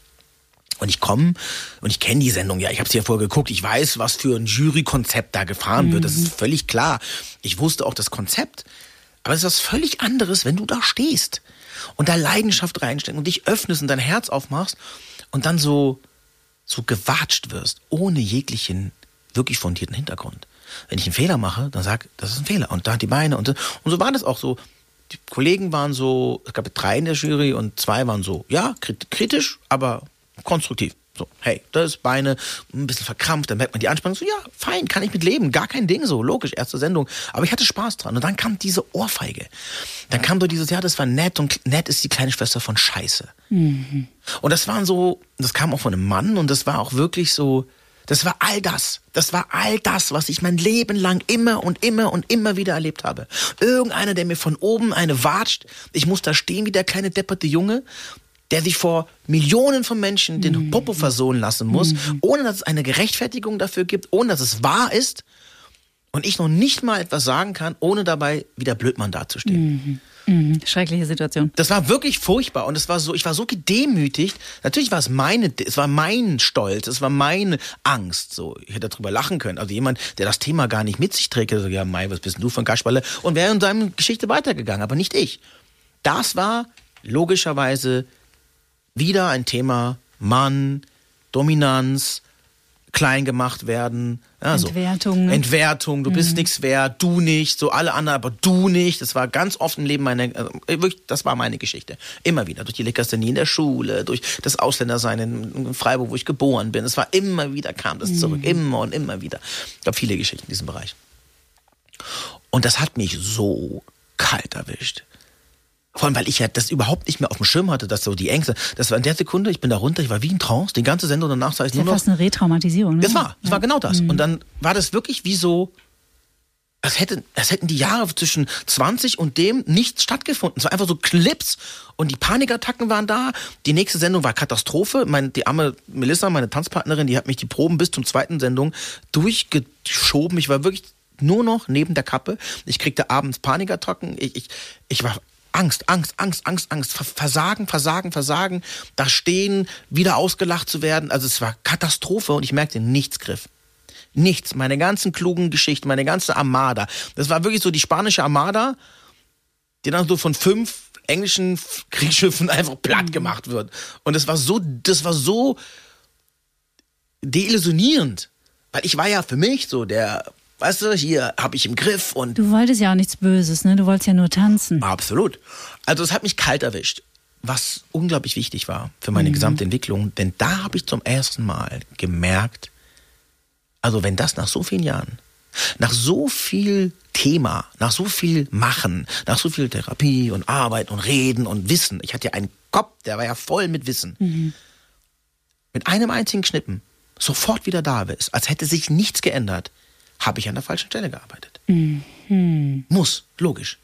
Und ich komme und ich kenne die Sendung ja, ich habe sie ja vorher geguckt, ich weiß, was für ein Jurykonzept da gefahren wird, das ist völlig klar. Ich wusste auch das Konzept, aber es ist was völlig anderes, wenn du da stehst und da Leidenschaft reinsteckst und dich öffnest und dein Herz aufmachst und dann so so gewatscht wirst, ohne jeglichen wirklich fundierten Hintergrund. Wenn ich einen Fehler mache, dann sag, das ist ein Fehler und da hat die Beine und, und so war das auch so. Die Kollegen waren so, es gab drei in der Jury und zwei waren so, ja, kritisch, aber konstruktiv. So, hey, das ist Beine, ein bisschen verkrampft, dann merkt man die Anspannung. So, ja, fein, kann ich mit leben, gar kein Ding so, logisch, erste Sendung. Aber ich hatte Spaß dran. Und dann kam diese Ohrfeige. Dann kam so dieses, ja, das war nett und nett ist die kleine Schwester von Scheiße. Und das waren so, das kam auch von einem Mann und das war auch wirklich so, das war all das. Das war all das, was ich mein Leben lang immer und immer und immer wieder erlebt habe. Irgendeiner, der mir von oben eine watscht. Ich muss da stehen wie der kleine depperte Junge der sich vor Millionen von Menschen den Popo versohlen lassen muss, ohne dass es eine Gerechtfertigung dafür gibt, ohne dass es wahr ist und ich noch nicht mal etwas sagen kann, ohne dabei wieder Blödmann dazustehen. Mhm. Schreckliche Situation. Das war wirklich furchtbar und es war so, ich war so gedemütigt. Natürlich war es meine, es war mein Stolz, es war meine Angst. So, ich hätte darüber lachen können. Also jemand, der das Thema gar nicht mit sich trägt, so, ja, Mai, was bist denn du ein Kasperle? Und wäre in seiner Geschichte weitergegangen, aber nicht ich. Das war logischerweise wieder ein Thema Mann, Dominanz, klein gemacht werden. Ja, so. Entwertung, ne? Entwertung, du bist nichts wert, du nicht, so alle anderen, aber du nicht. Das war ganz oft im Leben meine, also wirklich, das war meine Geschichte. Immer wieder, durch die Lekasthenie in der Schule, durch das Ausländersein in, in Freiburg, wo ich geboren bin. Es war immer wieder, kam das zurück, immer und immer wieder. Ich habe viele Geschichten in diesem Bereich. Und das hat mich so kalt erwischt. Vor allem, weil ich ja das überhaupt nicht mehr auf dem Schirm hatte, dass so die Ängste. Das war in der Sekunde, ich bin da runter, ich war wie ein Trance, die ganze Sendung danach sah ich Das nur ja noch. fast eine Retraumatisierung. Ne? Das war, das war genau das. Und dann war das wirklich wie so, als, hätte, als hätten die Jahre zwischen 20 und dem nichts stattgefunden. Es war einfach so Clips und die Panikattacken waren da. Die nächste Sendung war Katastrophe. Mein, die arme Melissa, meine Tanzpartnerin, die hat mich die Proben bis zum zweiten Sendung durchgeschoben. Ich war wirklich nur noch neben der Kappe. Ich kriegte abends Panikattacken. Ich, ich, ich war Angst, Angst, Angst, Angst, Angst, Versagen, Versagen, Versagen, da stehen, wieder ausgelacht zu werden. Also es war Katastrophe und ich merkte, nichts griff. Nichts. Meine ganzen klugen Geschichten, meine ganze Armada. Das war wirklich so die spanische Armada, die dann so von fünf englischen Kriegsschiffen (laughs) einfach platt gemacht wird. Und das war so, das war so deillusionierend. Weil ich war ja für mich so der, weißt du, hier habe ich im Griff und Du wolltest ja auch nichts Böses, ne? Du wolltest ja nur tanzen. Absolut. Also es hat mich kalt erwischt, was unglaublich wichtig war für meine gesamte Entwicklung, denn da habe ich zum ersten Mal gemerkt, also wenn das nach so vielen Jahren, nach so viel Thema, nach so viel Machen, nach so viel Therapie und Arbeit und Reden und Wissen, ich hatte ja einen Kopf, der war ja voll mit Wissen, mit einem einzigen Schnippen sofort wieder da ist, als hätte sich nichts geändert, habe ich an der falschen Stelle gearbeitet. Muss, logisch.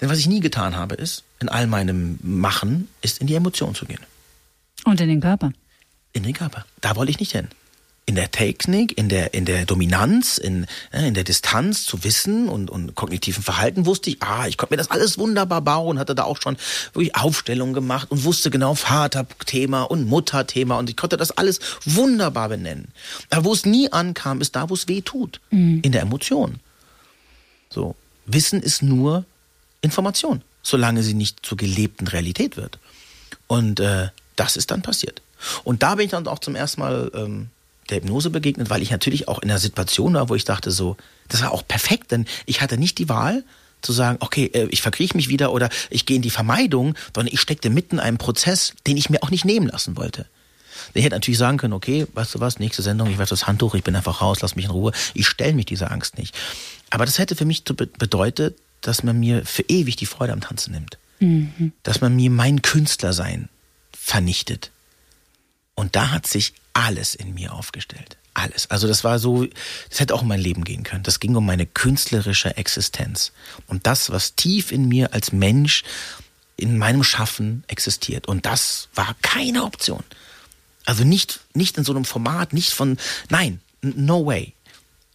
Denn was ich nie getan habe, ist, in all meinem Machen, ist in die Emotion zu gehen. Und in den Körper. In den Körper. Da wollte ich nicht hin. In der Technik, in der, in der Dominanz, in, äh, in der Distanz zu wissen und, und kognitiven Verhalten wusste ich, ah, ich konnte mir das alles wunderbar bauen, hatte da auch schon wirklich Aufstellungen gemacht und wusste genau Vaterthema und Mutterthema und ich konnte das alles wunderbar benennen. Aber wo es nie ankam, ist da, wo es weh tut. In der Emotion. So. Wissen ist nur Information, solange sie nicht zur gelebten Realität wird. Und äh, das ist dann passiert. Und da bin ich dann auch zum ersten Mal ähm, der Hypnose begegnet, weil ich natürlich auch in einer Situation war, wo ich dachte so, das war auch perfekt, denn ich hatte nicht die Wahl zu sagen, okay, äh, ich verkrieche mich wieder oder ich gehe in die Vermeidung, sondern ich steckte mitten in einem Prozess, den ich mir auch nicht nehmen lassen wollte. Ich hätte natürlich sagen können, okay, weißt du was, nächste Sendung, ich werfe das Handtuch, ich bin einfach raus, lass mich in Ruhe, ich stelle mich dieser Angst nicht. Aber das hätte für mich bedeutet, dass man mir für ewig die Freude am Tanzen nimmt. Mhm. Dass man mir mein Künstlersein vernichtet. Und da hat sich alles in mir aufgestellt. Alles. Also das war so, das hätte auch um mein Leben gehen können. Das ging um meine künstlerische Existenz. Und das, was tief in mir als Mensch in meinem Schaffen existiert. Und das war keine Option. Also nicht, nicht in so einem Format, nicht von, nein, no way.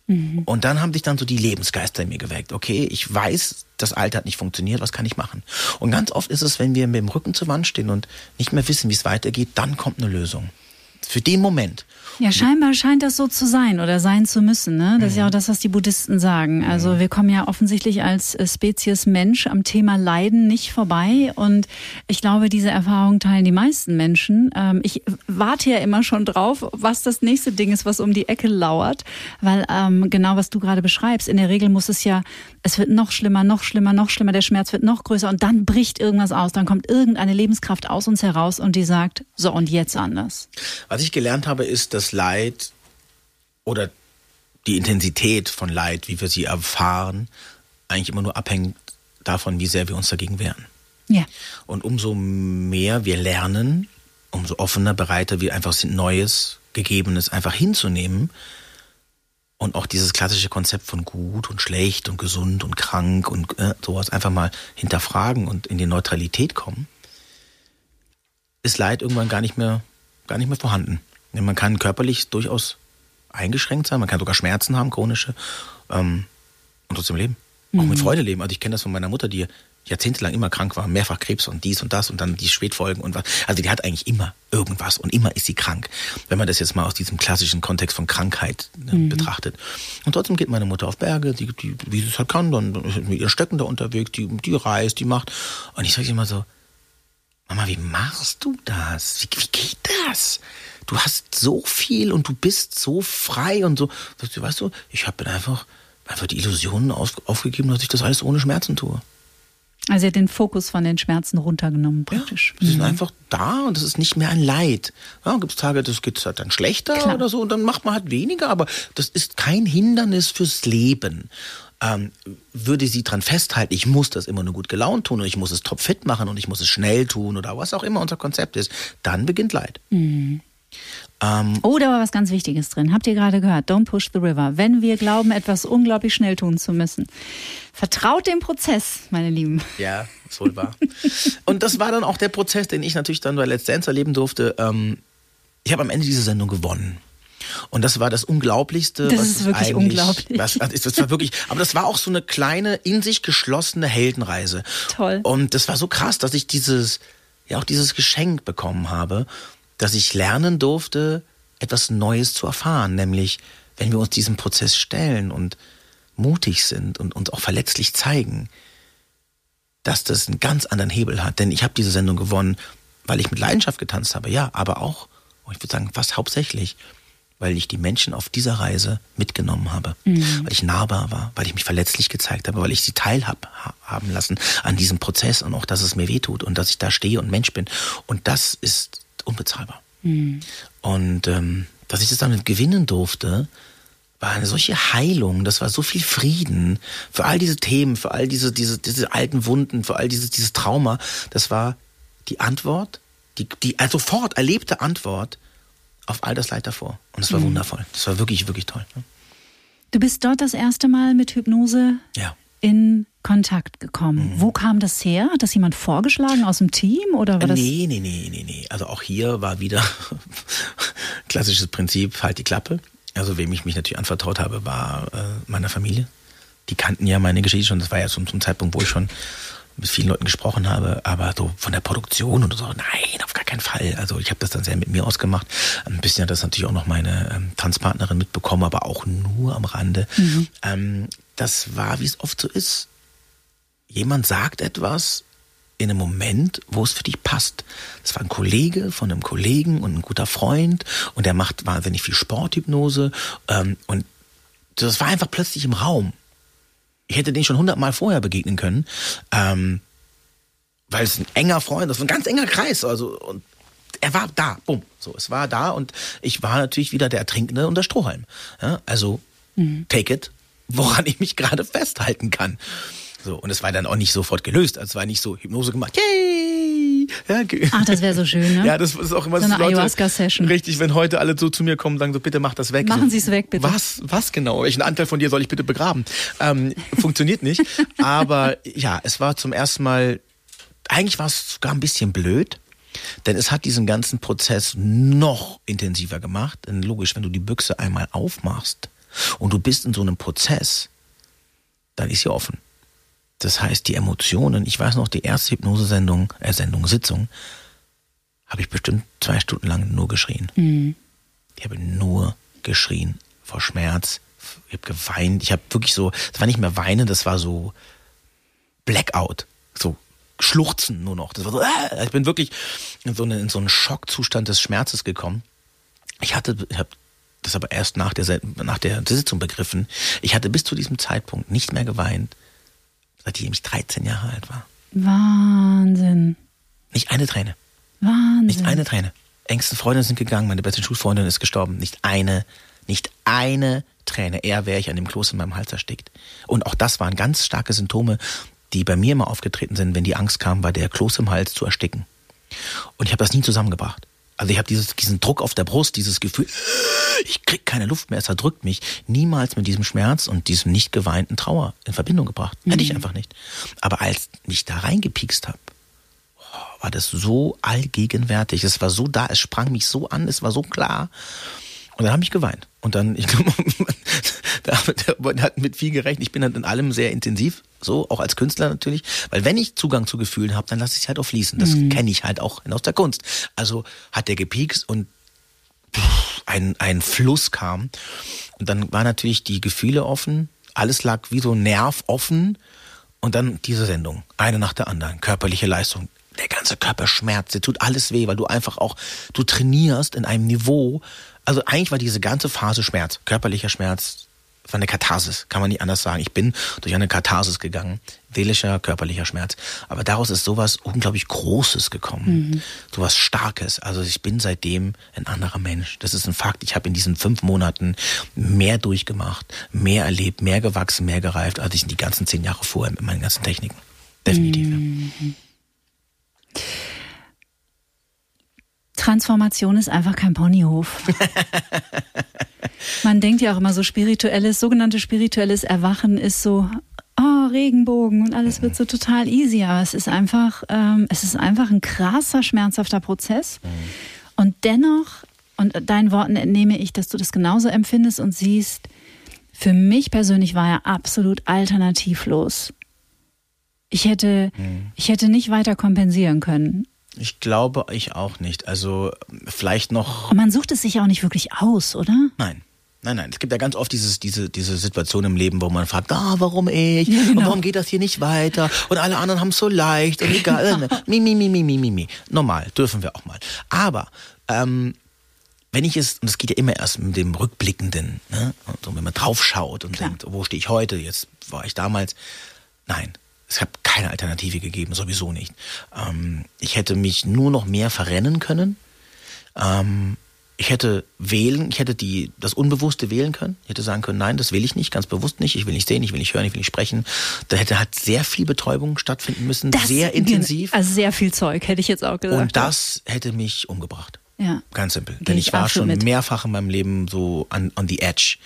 Mhm. Und dann haben sich dann so die Lebensgeister in mir geweckt. Okay, ich weiß, das Alte hat nicht funktioniert, was kann ich machen? Und ganz oft ist es, wenn wir mit dem Rücken zur Wand stehen und nicht mehr wissen, wie es weitergeht, dann kommt eine Lösung. Für den Moment. Ja, scheinbar scheint das so zu sein oder sein zu müssen. Ne? Das mhm. ist ja auch das, was die Buddhisten sagen. Also mhm. wir kommen ja offensichtlich als äh, Spezies Mensch am Thema Leiden nicht vorbei. Und ich glaube, diese Erfahrung teilen die meisten Menschen. Ähm, ich warte ja immer schon drauf, was das nächste Ding ist, was um die Ecke lauert. Weil ähm, genau, was du gerade beschreibst, in der Regel muss es ja, es wird noch schlimmer, noch schlimmer, noch schlimmer, der Schmerz wird noch größer und dann bricht irgendwas aus. Dann kommt irgendeine Lebenskraft aus uns heraus und die sagt, so und jetzt anders. Was ich gelernt habe, ist, dass das Leid oder die Intensität von Leid, wie wir sie erfahren, eigentlich immer nur abhängt davon, wie sehr wir uns dagegen wehren. Ja. Und umso mehr wir lernen, umso offener, bereiter wir einfach sind, Neues, Gegebenes einfach hinzunehmen. Und auch dieses klassische Konzept von gut und schlecht und gesund und krank und äh, sowas einfach mal hinterfragen und in die Neutralität kommen, ist Leid irgendwann gar nicht mehr, gar nicht mehr vorhanden. Man kann körperlich durchaus eingeschränkt sein, man kann sogar Schmerzen haben, chronische, ähm, und trotzdem leben. Mhm. Auch mit mhm. Freude leben. Also ich kenne das von meiner Mutter, die jahrzehntelang immer krank war, mehrfach Krebs und dies und das und dann die Spätfolgen und was. Also die hat eigentlich immer irgendwas und immer ist sie krank, wenn man das jetzt mal aus diesem klassischen Kontext von Krankheit äh, mhm. betrachtet. Und trotzdem geht meine Mutter auf Berge, die, die, wie sie es halt kann, dann mit ihren Stöcken da unterwegs, die, die reist, die macht. Und ich sage immer so, Mama, wie machst du das? Wie, wie geht das? Du hast so viel und du bist so frei und so. Weißt du, ich habe einfach, einfach die Illusionen auf, aufgegeben, dass ich das alles ohne Schmerzen tue. Also er hat den Fokus von den Schmerzen runtergenommen, praktisch. Ja, sie sind mhm. einfach da und es ist nicht mehr ein Leid. Ja, gibt es Tage, das geht halt dann schlechter Klar. oder so und dann macht man halt weniger, aber das ist kein Hindernis fürs Leben ähm, würde sie dran festhalten, ich muss das immer nur gut gelaunt tun und ich muss es topfit machen und ich muss es schnell tun oder was auch immer unser Konzept ist, dann beginnt Leid. Mhm. Ähm, oh, da war was ganz Wichtiges drin. Habt ihr gerade gehört? Don't push the river. Wenn wir glauben, etwas unglaublich schnell tun zu müssen. Vertraut dem Prozess, meine Lieben. Ja, ist wohl wahr. und das war dann auch der Prozess, den ich natürlich dann bei Let's Dance erleben durfte. Ähm, ich habe am Ende diese Sendung gewonnen. Und das war das Unglaublichste. Das ist wirklich unglaublich. Was, also das war wirklich, aber das war auch so eine kleine, in sich geschlossene Heldenreise. Toll. Und das war so krass, dass ich dieses, ja auch dieses Geschenk bekommen habe, dass ich lernen durfte, etwas Neues zu erfahren, nämlich wenn wir uns diesem Prozess stellen und mutig sind und uns auch verletzlich zeigen, dass das einen ganz anderen Hebel hat. Denn ich habe diese Sendung gewonnen, weil ich mit Leidenschaft getanzt habe, ja, aber auch, ich würde sagen, fast hauptsächlich, weil ich die Menschen auf dieser Reise mitgenommen habe, mhm. weil ich nahbar war, weil ich mich verletzlich gezeigt habe, weil ich sie teilhaben lassen an diesem Prozess und auch, dass es mir wehtut und dass ich da stehe und Mensch bin. Und das ist unbezahlbar. Mhm. Und ähm, dass ich das dann gewinnen durfte, war eine solche Heilung, das war so viel Frieden für all diese Themen, für all diese, diese, diese alten Wunden, für all dieses, dieses Trauma. Das war die Antwort, die, die sofort erlebte Antwort auf all das Leid davor. Und es war mhm. wundervoll. Das war wirklich, wirklich toll. Ne? Du bist dort das erste Mal mit Hypnose ja. in Kontakt gekommen. Mhm. Wo kam das her? Hat das jemand vorgeschlagen aus dem Team oder war das? Nee, nee, nee, nee, nee. Also auch hier war wieder (laughs) klassisches Prinzip, halt die Klappe. Also wem ich mich natürlich anvertraut habe, war äh, meiner Familie. Die kannten ja meine Geschichte schon. Das war ja zum, zum Zeitpunkt, wo ich schon mit vielen Leuten gesprochen habe, aber so von der Produktion oder so, nein, auf gar keinen Fall. Also ich habe das dann sehr mit mir ausgemacht. Ein bisschen hat das natürlich auch noch meine ähm, Tanzpartnerin mitbekommen, aber auch nur am Rande. Mhm. Ähm, das war, wie es oft so ist, jemand sagt etwas in einem Moment, wo es für dich passt. Das war ein Kollege von einem Kollegen und ein guter Freund und der macht wahnsinnig viel Sporthypnose ähm, und das war einfach plötzlich im Raum. Ich hätte den schon hundertmal vorher begegnen können, ähm, weil es ein enger Freund, das ist ein ganz enger Kreis, also und er war da, bumm, so, es war da und ich war natürlich wieder der Ertrinkende und der Strohhalm. Ja, also mhm. take it, woran ich mich gerade festhalten kann. So, und es war dann auch nicht sofort gelöst. Also es war nicht so Hypnose gemacht. Yay! Ja, Ach, das wäre so schön, ne? (laughs) Ja, das ist auch immer so eine Ayahuasca-Session. Richtig, wenn heute alle so zu mir kommen und sagen so, bitte mach das weg. Machen so, Sie es weg, bitte. Was, was genau? Welchen Anteil von dir soll ich bitte begraben? Ähm, funktioniert nicht. (laughs) Aber ja, es war zum ersten Mal, eigentlich war es sogar ein bisschen blöd. Denn es hat diesen ganzen Prozess noch intensiver gemacht. Denn logisch, wenn du die Büchse einmal aufmachst und du bist in so einem Prozess, dann ist sie offen. Das heißt, die Emotionen, ich weiß noch, die erste Hypnosesendung, äh, Sendung, Sitzung, habe ich bestimmt zwei Stunden lang nur geschrien. Mhm. Ich habe nur geschrien vor Schmerz. Ich habe geweint. Ich habe wirklich so, das war nicht mehr weinen, das war so Blackout. Schluchzen nur noch. Das war so, äh, ich bin wirklich in so, eine, in so einen Schockzustand des Schmerzes gekommen. Ich hatte, ich habe das aber erst nach der, nach der Sitzung begriffen. Ich hatte bis zu diesem Zeitpunkt nicht mehr geweint seitdem ich 13 Jahre alt war. Wahnsinn. Nicht eine Träne. Wahnsinn. Nicht eine Träne. Ängste Freunde sind gegangen, meine beste Schulfreundin ist gestorben. Nicht eine, nicht eine Träne. Eher wäre ich an dem Kloß in meinem Hals erstickt. Und auch das waren ganz starke Symptome, die bei mir immer aufgetreten sind, wenn die Angst kam, war der Kloß im Hals zu ersticken. Und ich habe das nie zusammengebracht. Also ich habe diesen Druck auf der Brust, dieses Gefühl, ich krieg keine Luft mehr, es erdrückt mich, niemals mit diesem Schmerz und diesem nicht geweinten Trauer in Verbindung gebracht. Mhm. Hätte ich mhm. einfach nicht. Aber als ich da reingepiekst habe, war das so allgegenwärtig, es war so da, es sprang mich so an, es war so klar. Und dann habe ich geweint. Und dann, ich glaube, (laughs) der hat mit viel gerechnet. Ich bin dann in allem sehr intensiv, so, auch als Künstler natürlich. Weil wenn ich Zugang zu Gefühlen habe, dann lasse ich es halt auch fließen. Das mhm. kenne ich halt auch aus der Kunst. Also hat der gepiekst und ein, ein Fluss kam. Und dann war natürlich die Gefühle offen. Alles lag wie so Nerv offen. Und dann diese Sendung. Eine nach der anderen. Körperliche Leistung. Der ganze Körper schmerzt. Der tut alles weh, weil du einfach auch, du trainierst in einem Niveau, also eigentlich war diese ganze Phase Schmerz, körperlicher Schmerz, war eine Katharsis, kann man nicht anders sagen. Ich bin durch eine Katharsis gegangen, seelischer, körperlicher Schmerz. Aber daraus ist sowas unglaublich Großes gekommen, mhm. sowas Starkes. Also ich bin seitdem ein anderer Mensch. Das ist ein Fakt. Ich habe in diesen fünf Monaten mehr durchgemacht, mehr erlebt, mehr gewachsen, mehr gereift, als ich in die ganzen zehn Jahre vorher mit meinen ganzen Techniken. Definitiv. Mhm. Transformation ist einfach kein Ponyhof. (laughs) Man denkt ja auch immer so spirituelles, sogenanntes spirituelles Erwachen ist so, oh, Regenbogen und alles wird so total easy. Aber es ist einfach, ähm, es ist einfach ein krasser, schmerzhafter Prozess. Und dennoch, und deinen Worten entnehme ich, dass du das genauso empfindest und siehst, für mich persönlich war er absolut alternativlos. Ich hätte, ich hätte nicht weiter kompensieren können. Ich glaube, ich auch nicht. Also vielleicht noch. Und man sucht es sich auch nicht wirklich aus, oder? Nein. Nein, nein. Es gibt ja ganz oft dieses, diese, diese Situation im Leben, wo man fragt, ah, warum ich? Ja, genau. Und warum geht das hier nicht weiter? Und alle anderen haben es so leicht und egal. (laughs) mi, mi, mi, mi, mi, mi, mi. Normal, dürfen wir auch mal. Aber ähm, wenn ich es, und es geht ja immer erst mit dem Rückblickenden, ne? Und wenn man draufschaut und Klar. denkt, wo stehe ich heute, jetzt war ich damals. Nein, es hat keine Alternative gegeben, sowieso nicht. Ähm, ich hätte mich nur noch mehr verrennen können. Ähm, ich hätte wählen, ich hätte die, das Unbewusste wählen können. Ich hätte sagen können, nein, das will ich nicht, ganz bewusst nicht. Ich will nicht sehen, ich will nicht hören, ich will nicht sprechen. Da hätte halt sehr viel Betäubung stattfinden müssen, das sehr intensiv. Also sehr viel Zeug, hätte ich jetzt auch gesagt. Und das hätte mich umgebracht. Ja. Ganz simpel. Geh Denn ich, ich war schon mit. mehrfach in meinem Leben so on, on the edge,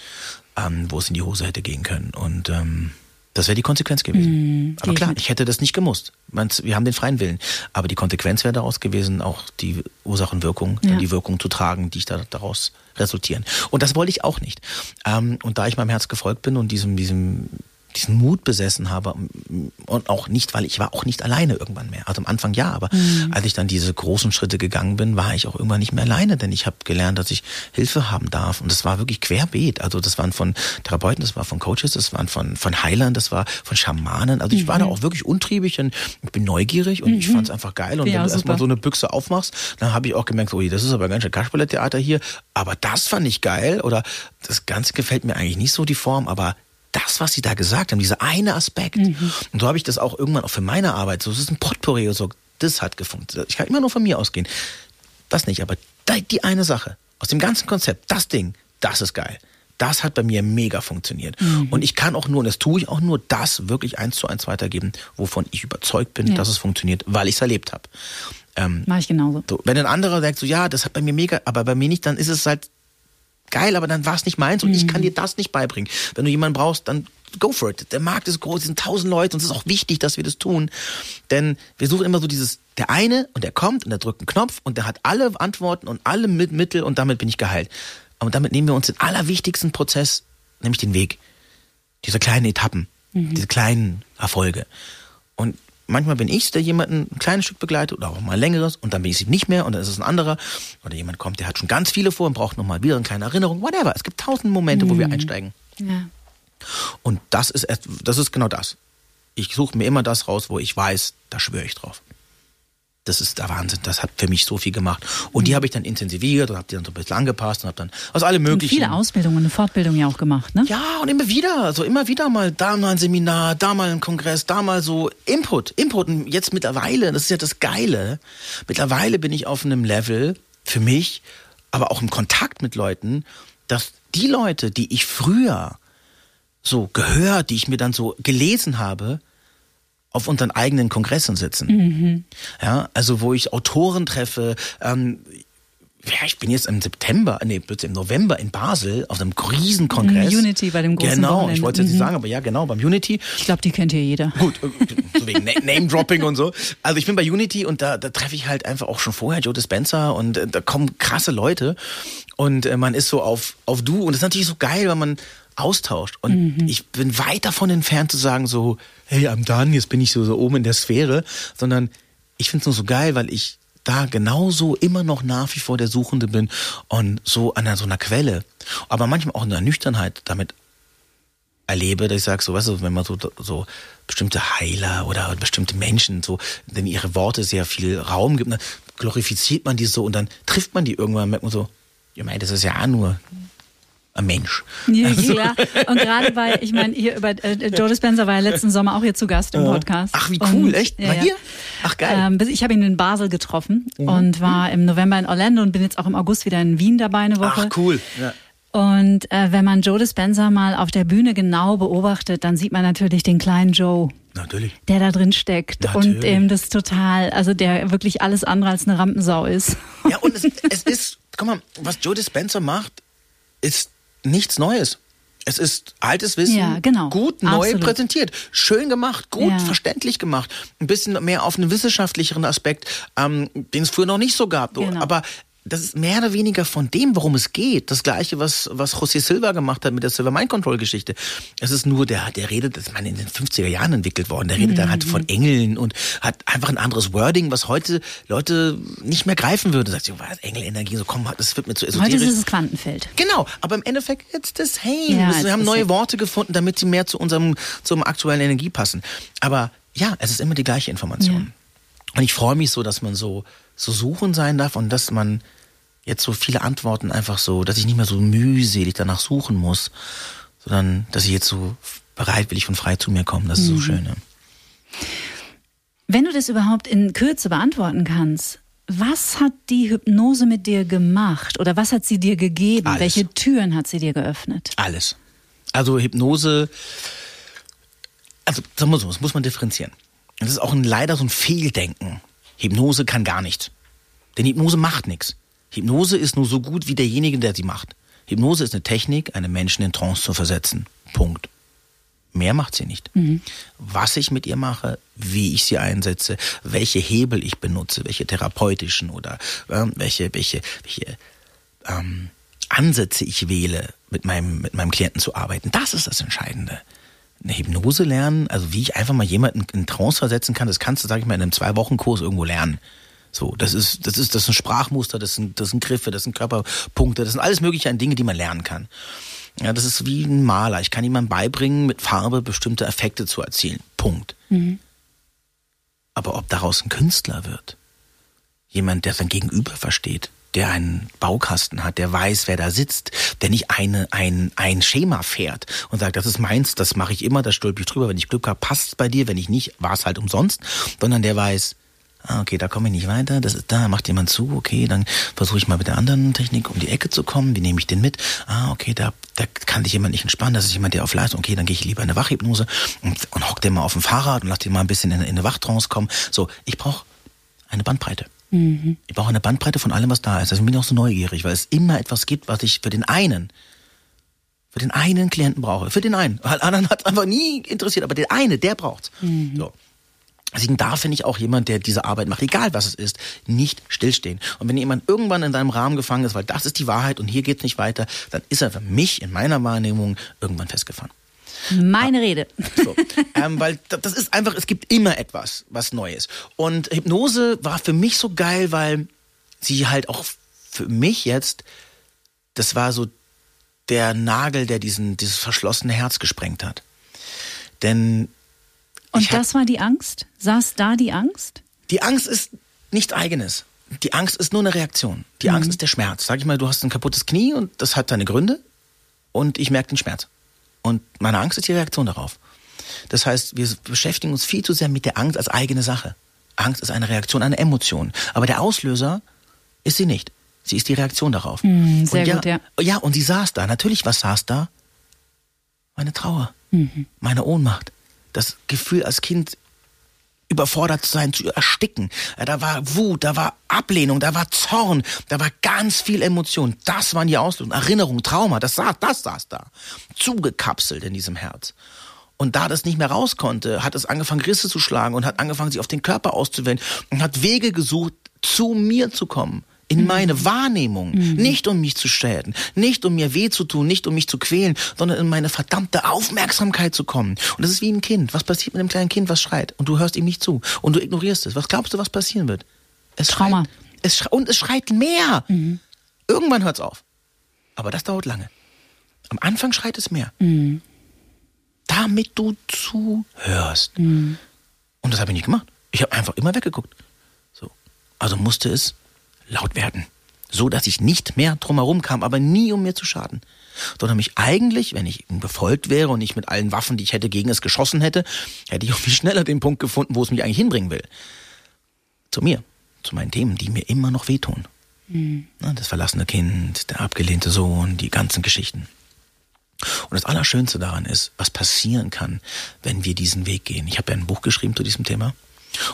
ähm, wo es in die Hose hätte gehen können. Und ähm, das wäre die Konsequenz gewesen. Mm, Aber klar, ich, hätte das nicht gemusst. Wir haben den freien Willen. Aber die Konsequenz wäre daraus gewesen, auch die Ursachenwirkung, ja. die Wirkung zu tragen, die ich da, daraus resultieren. Und das wollte ich auch nicht. Ähm, und da ich meinem Herz gefolgt bin und diesem, diesem, diesen Mut besessen habe und auch nicht, weil ich war auch nicht alleine irgendwann mehr. Also am Anfang ja, aber mhm. als ich dann diese großen Schritte gegangen bin, war ich auch irgendwann nicht mehr alleine, denn ich habe gelernt, dass ich Hilfe haben darf und das war wirklich querbeet. Also das waren von Therapeuten, das war von Coaches, das waren von von Heilern, das war von Schamanen. Also ich mhm. war da auch wirklich untriebig und ich bin neugierig und mhm. ich fand es einfach geil. Und ja, wenn du erstmal so eine Büchse aufmachst, dann habe ich auch gemerkt, oh, das ist aber ganz schön Kasperle-Theater hier. Aber das fand ich geil oder das Ganze gefällt mir eigentlich nicht so die Form, aber das, was sie da gesagt haben, dieser eine Aspekt. Mhm. Und so habe ich das auch irgendwann auch für meine Arbeit, so, es ist ein Potpourri so, das hat gefunden. Ich kann immer nur von mir ausgehen. Das nicht, aber die eine Sache aus dem ganzen Konzept, das Ding, das ist geil. Das hat bei mir mega funktioniert. Mhm. Und ich kann auch nur, und das tue ich auch nur, das wirklich eins zu eins weitergeben, wovon ich überzeugt bin, ja. dass es funktioniert, weil ich es erlebt habe. Ähm, Mach ich genauso. So, wenn ein anderer sagt, so ja, das hat bei mir mega, aber bei mir nicht, dann ist es halt geil, aber dann war es nicht meins und mhm. ich kann dir das nicht beibringen. Wenn du jemanden brauchst, dann go for it. Der Markt ist groß, es sind tausend Leute und es ist auch wichtig, dass wir das tun. Denn wir suchen immer so dieses, der eine und der kommt und der drückt einen Knopf und der hat alle Antworten und alle Mittel und damit bin ich geheilt. Und damit nehmen wir uns den allerwichtigsten Prozess, nämlich den Weg. Diese kleinen Etappen, mhm. diese kleinen Erfolge. Und manchmal bin ich der jemanden ein kleines Stück begleitet oder auch mal ein längeres und dann bin ich es nicht mehr und dann ist es ein anderer. Oder jemand kommt, der hat schon ganz viele vor und braucht nochmal wieder eine kleine Erinnerung, whatever. Es gibt tausend Momente, mhm. wo wir mhm. einsteigen. Ja. Und das ist, das ist genau das. Ich suche mir immer das raus, wo ich weiß, da schwöre ich drauf das ist der Wahnsinn. Das hat für mich so viel gemacht. Und die mhm. habe ich dann intensiviert und habe die dann so ein bisschen angepasst und habe dann aus alle möglichen. Und viele Ausbildungen, eine Fortbildung ja auch gemacht, ne? Ja, und immer wieder. Also immer wieder mal da mal ein Seminar, da mal ein Kongress, da mal so Input. Input. Und jetzt mittlerweile, das ist ja das Geile, mittlerweile bin ich auf einem Level für mich, aber auch im Kontakt mit Leuten, dass die Leute, die ich früher so gehört, die ich mir dann so gelesen habe, auf unseren eigenen Kongressen sitzen. Mhm. Ja, also wo ich Autoren treffe, ähm, ja, ich bin jetzt im September, nee, im November in Basel auf einem riesen Kongress. Unity bei dem großen Genau, Wochenende. ich wollte es jetzt nicht mhm. sagen, aber ja, genau, beim Unity. Ich glaube, die kennt hier jeder. Gut, äh, so wegen Name-Dropping und so. Also ich bin bei Unity und da, da treffe ich halt einfach auch schon vorher Joe Dispenza und äh, da kommen krasse Leute und äh, man ist so auf, auf du und das ist natürlich so geil, weil man austauscht. Und mhm. ich bin weit davon entfernt zu sagen so, hey, I'm done, jetzt bin ich so, so oben in der Sphäre, sondern ich finde es nur so geil, weil ich da genauso immer noch nach wie vor der Suchende bin und so an so einer Quelle. Aber manchmal auch in der Nüchternheit damit erlebe, dass ich sage, so, weißt du, wenn man so, so bestimmte Heiler oder bestimmte Menschen so, denn ihre Worte sehr viel Raum gibt, dann glorifiziert man die so und dann trifft man die irgendwann und merkt man so, ja, mein, das ist ja nur ein Mensch. Ja, also. klar. Und gerade bei, ich meine, hier über äh, Joe Dispenza war ja letzten Sommer auch hier zu Gast im Podcast. Ach, wie cool, und, echt? Ja, hier? Ach, geil. Ähm, ich habe ihn in Basel getroffen mhm. und war im November in Orlando und bin jetzt auch im August wieder in Wien dabei eine Woche. Ach, cool. Ja. Und äh, wenn man Joe Dispenza mal auf der Bühne genau beobachtet, dann sieht man natürlich den kleinen Joe. Natürlich. Der da drin steckt natürlich. und dem das total, also der wirklich alles andere als eine Rampensau ist. Ja, und es, es ist, guck mal, was Joe Dispenza macht, ist nichts Neues. Es ist altes Wissen, ja, genau. gut neu Absolut. präsentiert, schön gemacht, gut ja. verständlich gemacht, ein bisschen mehr auf einen wissenschaftlicheren Aspekt, ähm, den es früher noch nicht so gab. Genau. Aber das ist mehr oder weniger von dem, worum es geht. Das gleiche, was, was José Silva gemacht hat mit der Silver Mind Control Geschichte. Es ist nur, der, der redet, das ist man in den 50er Jahren entwickelt worden. Der redet mhm. dann halt von Engeln und hat einfach ein anderes Wording, was heute Leute nicht mehr greifen würden. Sagt, was, Engelenergie, so komm, das wird mir zu esoterisch. Heute ist es Quantenfeld. Genau. Aber im Endeffekt, it's the same. Ja, wir haben neue Worte gefunden, damit sie mehr zu unserem, zum aktuellen Energie passen. Aber ja, es ist immer die gleiche Information. Ja. Und ich freue mich so, dass man so, so suchen sein darf und dass man jetzt so viele Antworten einfach so, dass ich nicht mehr so mühselig danach suchen muss, sondern dass ich jetzt so bereitwillig und frei zu mir komme. Das ist mhm. so schön. Ja. Wenn du das überhaupt in Kürze beantworten kannst, was hat die Hypnose mit dir gemacht oder was hat sie dir gegeben? Alles. Welche Türen hat sie dir geöffnet? Alles. Also Hypnose, also sagen wir so, das muss man differenzieren. Das ist auch ein, leider so ein Fehldenken. Hypnose kann gar nicht. Denn Hypnose macht nichts. Hypnose ist nur so gut wie derjenige, der sie macht. Hypnose ist eine Technik, einen Menschen in Trance zu versetzen. Punkt. Mehr macht sie nicht. Mhm. Was ich mit ihr mache, wie ich sie einsetze, welche Hebel ich benutze, welche therapeutischen oder äh, welche, welche, welche ähm, Ansätze ich wähle, mit meinem, mit meinem Klienten zu arbeiten, das ist das Entscheidende. eine Hypnose lernen, also wie ich einfach mal jemanden in Trance versetzen kann, das kannst du, sag ich mal, in einem Zwei-Wochen-Kurs irgendwo lernen. So, das ist, das ist, das sind Sprachmuster, das sind, das sind Griffe, das sind Körperpunkte, das sind alles mögliche an Dinge, die man lernen kann. Ja, das ist wie ein Maler. Ich kann jemandem beibringen, mit Farbe bestimmte Effekte zu erzielen. Punkt. Mhm. Aber ob daraus ein Künstler wird, jemand, der sein Gegenüber versteht, der einen Baukasten hat, der weiß, wer da sitzt, der nicht eine, ein, ein Schema fährt und sagt, das ist meins, das mache ich immer, das stülpe ich drüber, wenn ich Glück habe, passt es bei dir, wenn ich nicht, war es halt umsonst, sondern der weiß, ah, okay, da komme ich nicht weiter, das ist da, macht jemand zu, okay, dann versuche ich mal mit der anderen Technik um die Ecke zu kommen, wie nehme ich den mit? Ah, okay, da, da kann dich jemand nicht entspannen, das ist jemand, der auf Leistung, okay, dann gehe ich lieber in eine Wachhypnose und, und hock den mal auf dem Fahrrad und lass den mal ein bisschen in, in eine Wachtrance kommen. So, ich brauche eine Bandbreite. Mhm. Ich brauche eine Bandbreite von allem, was da ist. Also bin ich auch so neugierig, weil es immer etwas gibt, was ich für den einen, für den einen Klienten brauche. Für den einen. Weil anderen hat es einfach nie interessiert, aber der eine, der braucht's. Mhm. So. Deswegen darf finde ich auch jemand, der diese Arbeit macht, egal was es ist, nicht stillstehen. Und wenn jemand irgendwann in deinem Rahmen gefangen ist, weil das ist die Wahrheit und hier geht's nicht weiter, dann ist er für mich in meiner Wahrnehmung irgendwann festgefahren. Meine Rede. So, ähm, weil das ist einfach, es gibt immer etwas, was Neues. Und Hypnose war für mich so geil, weil sie halt auch für mich jetzt, das war so der Nagel, der diesen, dieses verschlossene Herz gesprengt hat. Denn. Und das war die Angst? Saß da die Angst? Die Angst ist nichts eigenes. Die Angst ist nur eine Reaktion. Die mhm. Angst ist der Schmerz. Sag ich mal, du hast ein kaputtes Knie und das hat seine Gründe und ich merke den Schmerz. Und meine Angst ist die Reaktion darauf. Das heißt, wir beschäftigen uns viel zu sehr mit der Angst als eigene Sache. Angst ist eine Reaktion, eine Emotion. Aber der Auslöser ist sie nicht. Sie ist die Reaktion darauf. Mm, sehr ja, gut, ja. Ja, und sie saß da. Natürlich, was saß da? Meine Trauer. Mhm. Meine Ohnmacht. Das Gefühl als Kind, überfordert zu sein, zu ersticken. Da war Wut, da war Ablehnung, da war Zorn, da war ganz viel Emotion. Das waren die Auslösungen. Erinnerung, Trauma, das saß, das saß da. Zugekapselt in diesem Herz. Und da das nicht mehr raus konnte, hat es angefangen, Risse zu schlagen und hat angefangen, sich auf den Körper auszuwenden und hat Wege gesucht, zu mir zu kommen in mhm. meine Wahrnehmung, mhm. nicht um mich zu schäden, nicht um mir weh zu tun, nicht um mich zu quälen, sondern in meine verdammte Aufmerksamkeit zu kommen. Und das ist wie ein Kind. Was passiert mit einem kleinen Kind, was schreit? Und du hörst ihm nicht zu und du ignorierst es. Was glaubst du, was passieren wird? Es Trauma. Schreit, es schreit, und es schreit mehr. Mhm. Irgendwann hört es auf. Aber das dauert lange. Am Anfang schreit es mehr. Mhm. Damit du zuhörst. Mhm. Und das habe ich nicht gemacht. Ich habe einfach immer weggeguckt. So. Also musste es laut werden. So dass ich nicht mehr drumherum kam, aber nie um mir zu schaden. Sondern mich eigentlich, wenn ich ihm gefolgt wäre und nicht mit allen Waffen, die ich hätte, gegen es geschossen hätte, hätte ich auch viel schneller den Punkt gefunden, wo es mich eigentlich hinbringen will. Zu mir, zu meinen Themen, die mir immer noch wehtun. Mhm. Das verlassene Kind, der abgelehnte Sohn, die ganzen Geschichten. Und das Allerschönste daran ist, was passieren kann, wenn wir diesen Weg gehen. Ich habe ja ein Buch geschrieben zu diesem Thema.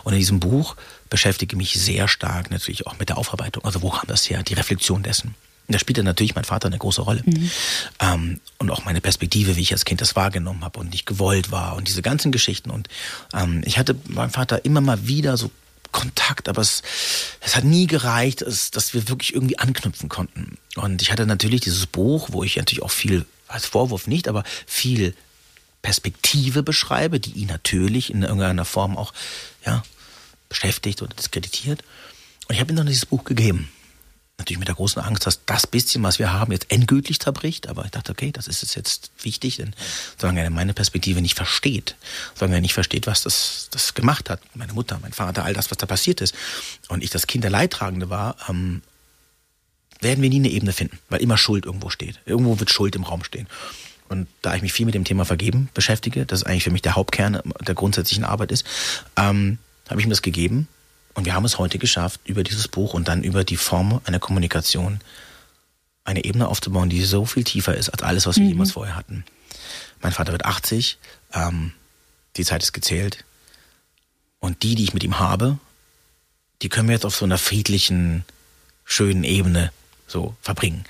Und in diesem Buch beschäftige ich mich sehr stark natürlich auch mit der Aufarbeitung. Also wo kam das her? Die Reflexion dessen. Und da spielte natürlich mein Vater eine große Rolle. Mhm. Ähm, und auch meine Perspektive, wie ich als Kind das wahrgenommen habe und nicht gewollt war und diese ganzen Geschichten. Und ähm, ich hatte meinem Vater immer mal wieder so Kontakt, aber es, es hat nie gereicht, es, dass wir wirklich irgendwie anknüpfen konnten. Und ich hatte natürlich dieses Buch, wo ich natürlich auch viel, als Vorwurf nicht, aber viel Perspektive beschreibe, die ihn natürlich in irgendeiner Form auch ja, beschäftigt oder diskreditiert. Und ich habe ihm dann dieses Buch gegeben. Natürlich mit der großen Angst, dass das bisschen, was wir haben, jetzt endgültig zerbricht. Aber ich dachte, okay, das ist jetzt wichtig, denn solange er meine Perspektive nicht versteht, solange er nicht versteht, was das, das gemacht hat, meine Mutter, mein Vater, all das, was da passiert ist, und ich das Kind der Leidtragende war, ähm, werden wir nie eine Ebene finden, weil immer Schuld irgendwo steht. Irgendwo wird Schuld im Raum stehen. Und da ich mich viel mit dem Thema Vergeben beschäftige, das eigentlich für mich der Hauptkern der grundsätzlichen Arbeit ist, ähm, habe ich ihm das gegeben. Und wir haben es heute geschafft, über dieses Buch und dann über die Form einer Kommunikation eine Ebene aufzubauen, die so viel tiefer ist als alles, was wir mhm. jemals vorher hatten. Mein Vater wird 80, ähm, die Zeit ist gezählt. Und die, die ich mit ihm habe, die können wir jetzt auf so einer friedlichen, schönen Ebene so verbringen.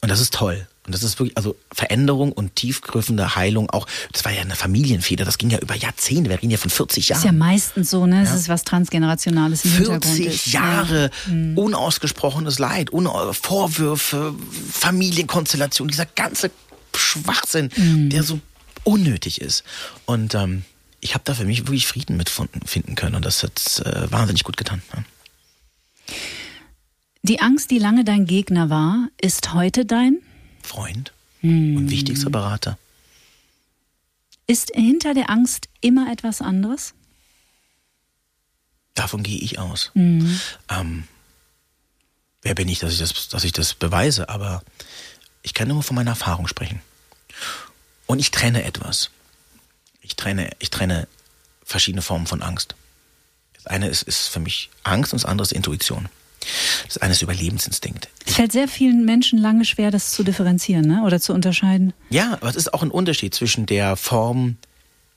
Und das ist toll. Und das ist wirklich, also Veränderung und tiefgreifende Heilung auch, das war ja eine Familienfeder, das ging ja über Jahrzehnte, wir reden ja von 40 Jahren. Ist ja meistens so, ne? Es ja. ist was Transgenerationales im 40 Jahre ja. Mhm. unausgesprochenes Leid, Vorwürfe, Familienkonstellation, dieser ganze Schwachsinn, mhm. der so unnötig ist. Und ähm, ich habe da für mich wirklich Frieden mit finden können und das hat äh, wahnsinnig gut getan. Ja. Die Angst, die lange dein Gegner war, ist heute dein Freund hm. und wichtigster Berater. Ist hinter der Angst immer etwas anderes? Davon gehe ich aus. Mhm. Ähm, wer bin ich, dass ich, das, dass ich das beweise? Aber ich kann nur von meiner Erfahrung sprechen. Und ich trenne etwas. Ich trenne, ich trenne verschiedene Formen von Angst. Das eine ist, ist für mich Angst und das andere ist Intuition. Das ist Überlebensinstinkt. Es fällt sehr vielen Menschen lange schwer, das zu differenzieren ne? oder zu unterscheiden. Ja, aber es ist auch ein Unterschied zwischen der Form,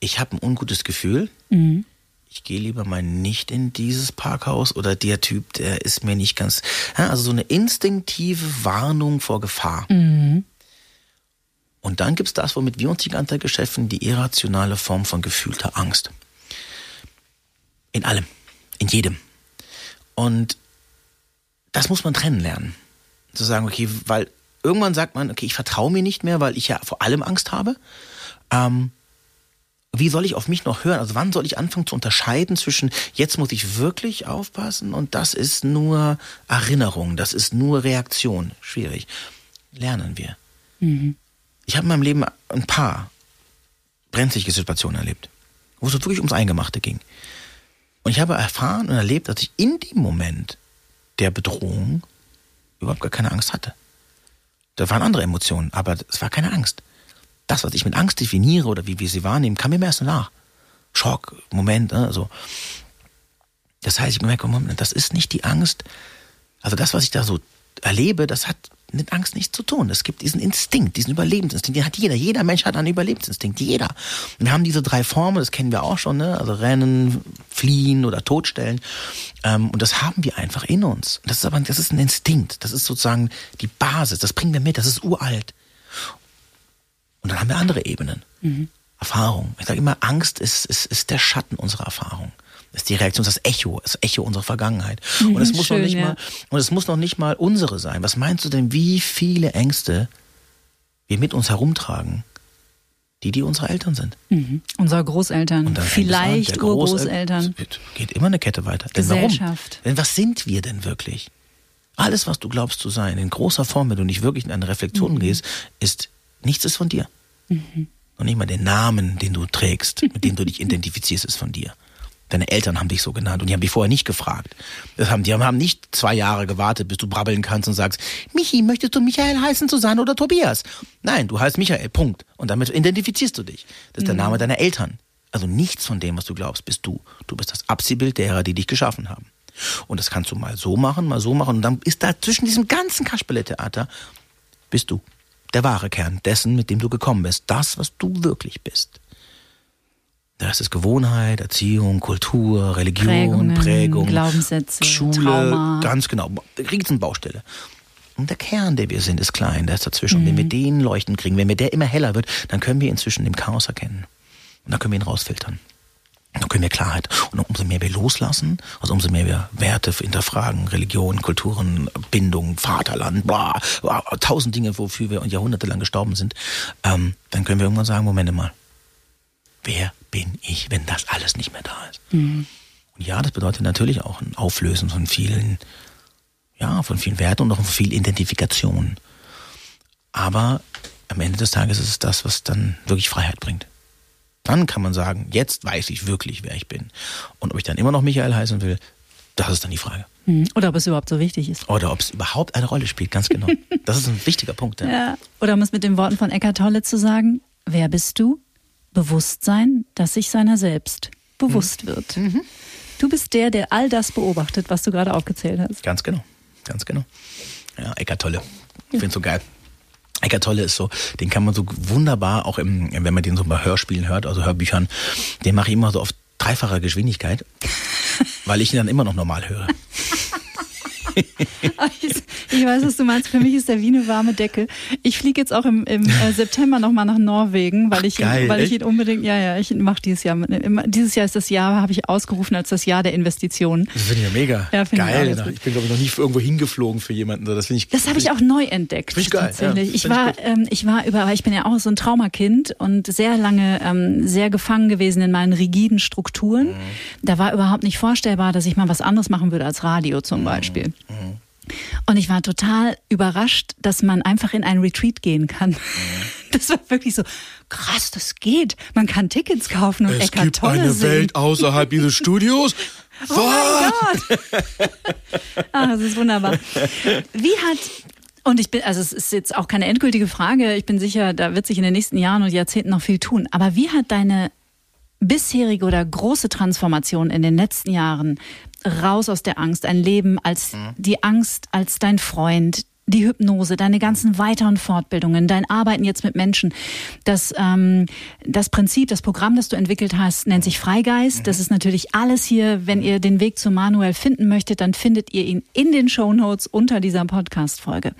ich habe ein ungutes Gefühl, mhm. ich gehe lieber mal nicht in dieses Parkhaus oder der Typ, der ist mir nicht ganz. Ja, also so eine instinktive Warnung vor Gefahr. Mhm. Und dann gibt es das, womit wir uns die ganze Zeit beschäftigen, die irrationale Form von gefühlter Angst. In allem, in jedem. Und das muss man trennen lernen. Zu sagen, okay, weil irgendwann sagt man, okay, ich vertraue mir nicht mehr, weil ich ja vor allem Angst habe. Ähm, wie soll ich auf mich noch hören? Also wann soll ich anfangen zu unterscheiden zwischen jetzt muss ich wirklich aufpassen und das ist nur Erinnerung, das ist nur Reaktion. Schwierig. Lernen wir. Mhm. Ich habe in meinem Leben ein paar brenzlige Situationen erlebt, wo es wirklich ums Eingemachte ging. Und ich habe erfahren und erlebt, dass ich in dem Moment der Bedrohung überhaupt gar keine Angst hatte. Da waren andere Emotionen, aber es war keine Angst. Das, was ich mit Angst definiere oder wie wir sie wahrnehmen, kam mir erst nach. Schock, Moment, ne, so. Das heißt, ich merke, Moment, das ist nicht die Angst. Also das, was ich da so erlebe, das hat mit Angst nichts zu tun. Es gibt diesen Instinkt, diesen Überlebensinstinkt, den hat jeder. Jeder Mensch hat einen Überlebensinstinkt, jeder. Und wir haben diese drei Formen, das kennen wir auch schon, ne? also Rennen, Fliehen oder Todstellen. Ähm, und das haben wir einfach in uns. Das ist aber, das ist ein Instinkt. Das ist sozusagen die Basis. Das bringen wir mit. Das ist uralt. Und dann haben wir andere Ebenen. Mhm. Erfahrung. Ich sage immer, Angst ist, ist, ist der Schatten unserer Erfahrung ist die Reaktion, das Echo, das Echo unserer Vergangenheit. Und es (laughs) muss Schön, noch nicht ja. mal, und es muss noch nicht mal unsere sein. Was meinst du denn, wie viele Ängste wir mit uns herumtragen? Die, die unsere Eltern sind. Mhm. Unsere Großeltern, vielleicht Urgroßeltern. Geht immer eine Kette weiter. Gesellschaft. Denn, denn was sind wir denn wirklich? Alles, was du glaubst zu sein, in großer Form, wenn du nicht wirklich in eine Reflexion mhm. gehst, ist, nichts ist von dir. Mhm. Und nicht mal der Namen, den du trägst, mit dem du dich identifizierst, ist von dir. Deine Eltern haben dich so genannt und die haben dich vorher nicht gefragt. Das haben, die haben nicht zwei Jahre gewartet, bis du brabbeln kannst und sagst, Michi, möchtest du Michael heißen, Susanne oder Tobias? Nein, du heißt Michael, Punkt. Und damit identifizierst du dich. Das ist der mhm. Name deiner Eltern. Also nichts von dem, was du glaubst, bist du. Du bist das Abziehbild derer, die dich geschaffen haben. Und das kannst du mal so machen, mal so machen. Und dann ist da zwischen diesem ganzen Kasperle-Theater, bist du der wahre Kern dessen, mit dem du gekommen bist. Das, was du wirklich bist. Das ist Gewohnheit, Erziehung, Kultur, Religion, Prägungen, Prägung, Glaubenssätze, Schule, Trauma. ganz genau. Riesenbaustelle. Und der Kern, der wir sind, ist klein, der ist dazwischen. Mhm. wenn wir den leuchten kriegen, wenn wir der immer heller wird, dann können wir inzwischen den Chaos erkennen. Und dann können wir ihn rausfiltern. Und dann können wir Klarheit. Und umso mehr wir loslassen, also umso mehr wir Werte hinterfragen, Religion, Kulturen, Bindung, Vaterland, bla, bla tausend Dinge, wofür wir jahrhundertelang gestorben sind, ähm, dann können wir irgendwann sagen, Moment mal, wer bin ich, wenn das alles nicht mehr da ist? Mhm. Und ja, das bedeutet natürlich auch ein Auflösen von vielen, ja, von vielen Werten und auch von viel Identifikation. Aber am Ende des Tages ist es das, was dann wirklich Freiheit bringt. Dann kann man sagen, jetzt weiß ich wirklich, wer ich bin. Und ob ich dann immer noch Michael heißen will, das ist dann die Frage. Mhm. Oder ob es überhaupt so wichtig ist. Oder ob es überhaupt eine Rolle spielt, ganz genau. (laughs) Das ist ein wichtiger Punkt. Ja. ja. Oder um es mit den Worten von Eckhart Tolle zu sagen, wer bist du? Bewusstsein, das sich seiner selbst bewusst mhm. wird. Mhm. Du bist der, der all das beobachtet, was du gerade aufgezählt hast. Ganz genau, ganz genau. Ja, Eckart Tolle. Ich finde es so geil. Eckart Tolle ist so, den kann man so wunderbar, auch im, wenn man den so bei Hörspielen hört, also Hörbüchern, den mache ich immer so auf dreifacher Geschwindigkeit, (laughs) weil ich ihn dann immer noch normal höre. Ich weiß, was du meinst. Für mich ist der wie eine warme Decke. Ich fliege jetzt auch im, im äh, September nochmal nach Norwegen, weil ich, geil, ihn, weil ich ihn unbedingt, ja, ja, ich mache dieses Jahr. Dieses Jahr ist das Jahr, habe ich ausgerufen als das Jahr der Investitionen. Das finde ich ja mega. Ja, ich geil. gut. ich bin, glaube ich, noch nie irgendwo hingeflogen für jemanden. so. Das finde ich. Das habe ich auch neu entdeckt. Ich geil, tatsächlich. ja, ich ich war, gut. ähm, ich war über, ich bin ja auch so ein Traumakind und sehr lange ähm, sehr gefangen gewesen in meinen rigiden Strukturen. Mhm. Da war überhaupt nicht vorstellbar, dass ich mal was anderes machen würde als Radio zum Mhm. Und ich war total überrascht, dass man einfach in einen Retreat gehen kann. Mhm. (laughs) Das war wirklich so krass, das geht. Man kann Tickets kaufen und es Eckart gibt Tolle eine sehen. Welt außerhalb dieses Studios. (laughs) Oh mein Gott! (laughs) ah, das ist wunderbar. Wie hat und ich bin, also es ist jetzt auch keine endgültige Frage. Ich bin sicher, da wird sich in den nächsten Jahren und Jahrzehnten noch viel tun. Aber wie hat deine bisherige oder große Transformation in den letzten Jahren raus aus der Angst, ein Leben als die Angst als dein Freund, die Hypnose, deine ganzen Weiter- und Fortbildungen, dein Arbeiten jetzt mit Menschen, das, ähm, das Prinzip, das Programm, das du entwickelt hast, nennt sich Freigeist. Das ist natürlich alles hier. Wenn ihr den Weg zu Manuel finden möchtet, dann findet ihr ihn in den Shownotes unter dieser Podcast-Folge.